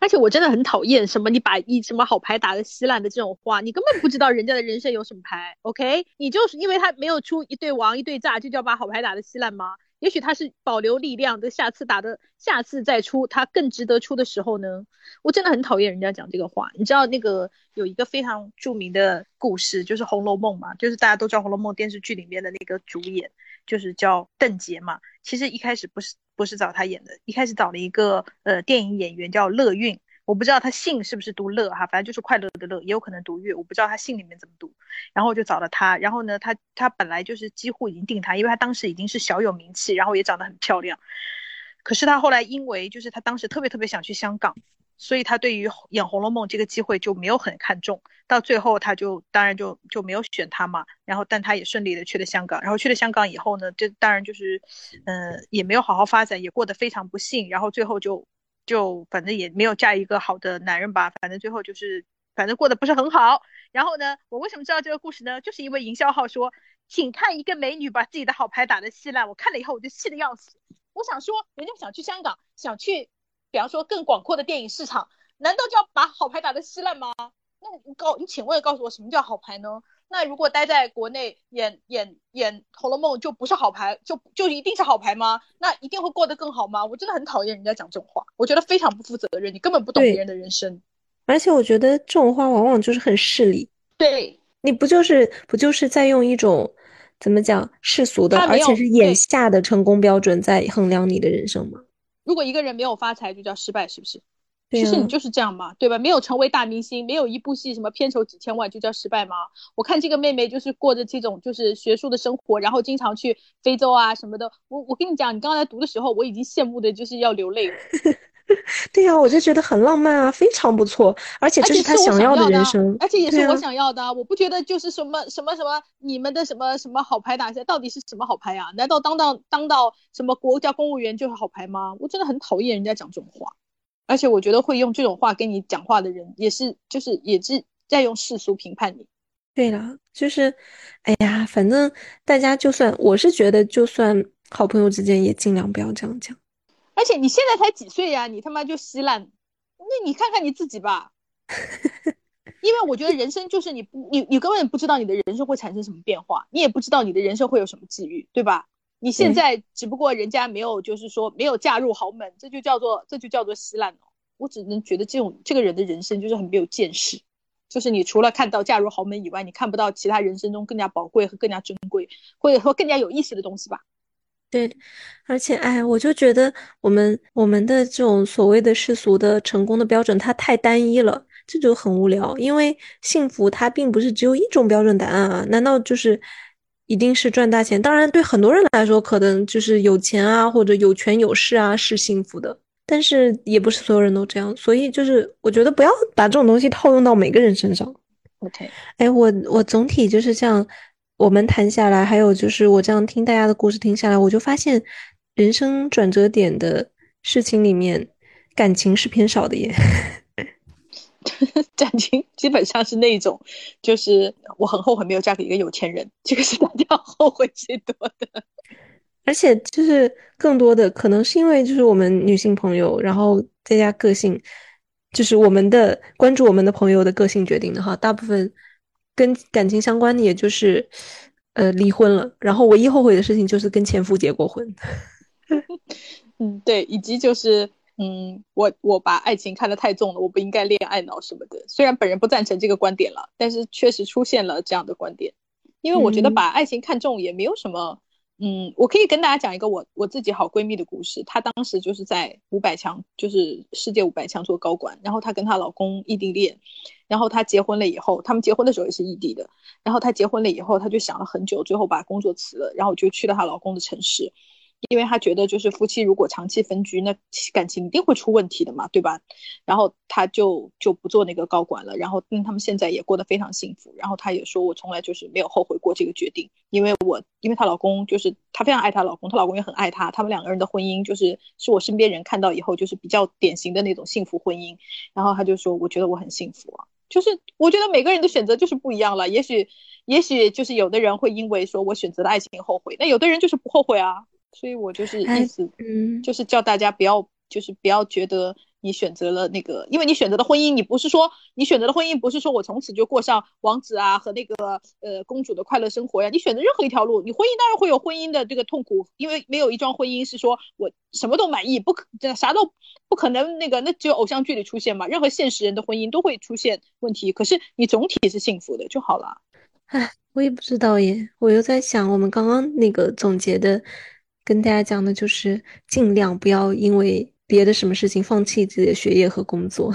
而且我真的很讨厌什么你把一什么好牌打得稀烂的这种话，你根本不知道人家的人生有什么牌，OK？你就是因为他没有出一对王一对炸，就叫把好牌打得稀烂吗？也许他是保留力量的，下次打的，下次再出他更值得出的时候呢？我真的很讨厌人家讲这个话。你知道那个有一个非常著名的故事，就是《红楼梦》嘛，就是大家都知道《红楼梦》电视剧里面的那个主演，就是叫邓婕嘛。其实一开始不是。不是找他演的，一开始找了一个呃电影演员叫乐韵，我不知道他姓是不是读乐哈，反正就是快乐的乐，也有可能读乐，我不知道他姓里面怎么读。然后我就找了他，然后呢，他他本来就是几乎已经定他，因为他当时已经是小有名气，然后也长得很漂亮。可是他后来因为就是他当时特别特别想去香港。所以他对于演《红楼梦》这个机会就没有很看重，到最后他就当然就就没有选他嘛。然后，但他也顺利的去了香港。然后去了香港以后呢，这当然就是，嗯，也没有好好发展，也过得非常不幸。然后最后就就反正也没有嫁一个好的男人吧。反正最后就是反正过得不是很好。然后呢，我为什么知道这个故事呢？就是因为营销号说，请看一个美女把自己的好牌打得稀烂。我看了以后我就气得要死。我想说，人家想去香港，想去。比方说更广阔的电影市场，难道就要把好牌打得稀烂吗？那你告你请问告诉我什么叫好牌呢？那如果待在国内演演演《红楼梦》就不是好牌，就就一定是好牌吗？那一定会过得更好吗？我真的很讨厌人家讲这种话，我觉得非常不负责任，你根本不懂别人的人生。而且我觉得这种话往往就是很势利。对，你不就是不就是在用一种怎么讲世俗的，而且是眼下的成功标准在衡量你的人生吗？如果一个人没有发财，就叫失败，是不是？其实你就是这样嘛，对吧？没有成为大明星，没有一部戏什么片酬几千万，就叫失败吗？我看这个妹妹就是过着这种就是学术的生活，然后经常去非洲啊什么的。我我跟你讲，你刚才读的时候，我已经羡慕的就是要流泪了。对呀，我就觉得很浪漫啊，非常不错，而且这是他想要的人生，而且也是我想要的。我不觉得就是什么什么什么你们的什么什么好牌打下，到底是什么好牌啊？难道当到当到什么国家公务员就是好牌吗？我真的很讨厌人家讲这种话，而且我觉得会用这种话跟你讲话的人，也是就是也是在用世俗评判你。对了，就是哎呀，反正大家就算我是觉得，就算好朋友之间也尽量不要这样讲。而且你现在才几岁呀？你他妈就稀烂，那你看看你自己吧。因为我觉得人生就是你不你你根本不知道你的人生会产生什么变化，你也不知道你的人生会有什么际遇，对吧？你现在只不过人家没有就是说没有嫁入豪门，这就叫做这就叫做稀烂了。我只能觉得这种这个人的人生就是很没有见识，就是你除了看到嫁入豪门以外，你看不到其他人生中更加宝贵和更加珍贵，或者说更加有意思的东西吧。对，而且哎，我就觉得我们我们的这种所谓的世俗的成功的标准，它太单一了，这就很无聊。因为幸福它并不是只有一种标准答案啊，难道就是一定是赚大钱？当然，对很多人来说，可能就是有钱啊，或者有权有势啊是幸福的，但是也不是所有人都这样。所以就是我觉得不要把这种东西套用到每个人身上。OK，哎，我我总体就是这样。我们谈下来，还有就是我这样听大家的故事听下来，我就发现人生转折点的事情里面，感情是偏少的耶。感情基本上是那种，就是我很后悔没有嫁给一个有钱人，这个是大家后悔最多的。而且就是更多的可能是因为就是我们女性朋友，然后再加个性，就是我们的关注我们的朋友的个性决定的哈，大部分。跟感情相关的，也就是，呃，离婚了。然后唯一后悔的事情就是跟前夫结过婚。嗯，对，以及就是，嗯，我我把爱情看得太重了，我不应该恋爱脑什么的。虽然本人不赞成这个观点了，但是确实出现了这样的观点。因为我觉得把爱情看重也没有什么，嗯，我可以跟大家讲一个我我自己好闺蜜的故事。她当时就是在五百强，就是世界五百强做高管，然后她跟她老公异地恋，然后她结婚了以后，他们结婚的时候也是异地的，然后她结婚了以后，她就想了很久，最后把工作辞了，然后就去了她老公的城市。因为她觉得，就是夫妻如果长期分居，那感情一定会出问题的嘛，对吧？然后她就就不做那个高管了，然后嗯，他们现在也过得非常幸福。然后她也说，我从来就是没有后悔过这个决定，因为我因为她老公就是她非常爱她老公，她老公也很爱她，他们两个人的婚姻就是是我身边人看到以后就是比较典型的那种幸福婚姻。然后她就说，我觉得我很幸福啊，就是我觉得每个人的选择就是不一样了，也许也许就是有的人会因为说我选择了爱情后悔，那有的人就是不后悔啊。所以我就是意思，嗯，就是叫大家不要，就是不要觉得你选择了那个，因为你选择的婚姻，你不是说你选择的婚姻，不是说我从此就过上王子啊和那个呃公主的快乐生活呀。你选择任何一条路，你婚姻当然会有婚姻的这个痛苦，因为没有一桩婚姻是说我什么都满意，不可啥都不可能那个，那只有偶像剧里出现嘛。任何现实人的婚姻都会出现问题，可是你总体是幸福的就好了。唉，我也不知道耶，我又在想我们刚刚那个总结的。跟大家讲的就是尽量不要因为别的什么事情放弃自己的学业和工作。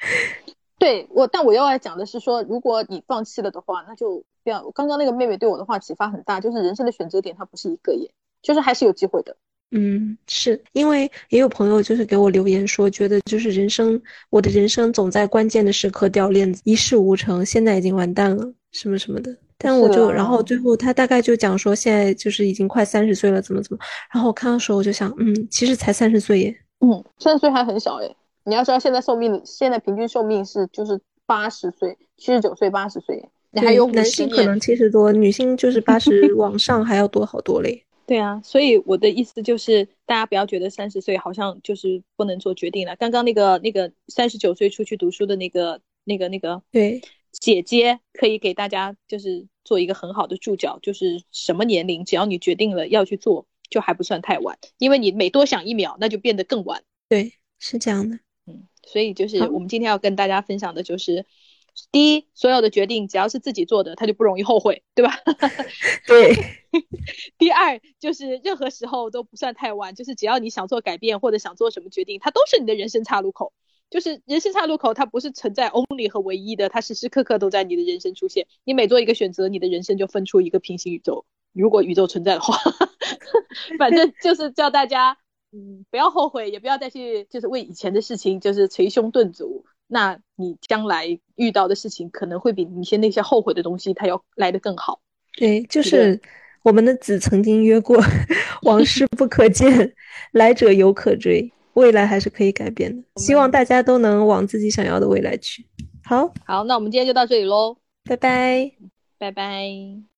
对我，但我要来讲的是说，如果你放弃了的话，那就不要。刚刚那个妹妹对我的话启发很大，就是人生的选择点它不是一个耶，就是还是有机会的。嗯，是因为也有朋友就是给我留言说，觉得就是人生，我的人生总在关键的时刻掉链子，一事无成，现在已经完蛋了，什么什么的。但我就，然后最后他大概就讲说，现在就是已经快三十岁了，怎么怎么。然后我看到时候我就想，嗯，其实才三十岁耶，嗯，三十岁还很小哎。你要知道，现在寿命，现在平均寿命是就是八十岁，七十九岁，八十岁，你还有男性可能七十多，女性就是八十 往上还要多好多嘞。对啊，所以我的意思就是，大家不要觉得三十岁好像就是不能做决定了。刚刚那个那个三十九岁出去读书的那个那个那个，对。姐姐可以给大家就是做一个很好的注脚，就是什么年龄，只要你决定了要去做，就还不算太晚，因为你每多想一秒，那就变得更晚。对，是这样的。嗯，所以就是我们今天要跟大家分享的就是，第一，所有的决定只要是自己做的，他就不容易后悔，对吧？对。第二，就是任何时候都不算太晚，就是只要你想做改变或者想做什么决定，它都是你的人生岔路口。就是人生岔路口，它不是存在 only 和唯一的，它时时刻刻都在你的人生出现。你每做一个选择，你的人生就分出一个平行宇宙。如果宇宙存在的话，反正就是叫大家，嗯，不要后悔，也不要再去，就是为以前的事情就是捶胸顿足。那你将来遇到的事情，可能会比你先那些后悔的东西，它要来的更好。对，就是我们的子曾经约过，往事不可见，来者犹可追。未来还是可以改变的，希望大家都能往自己想要的未来去。好好，那我们今天就到这里喽，拜拜，拜拜。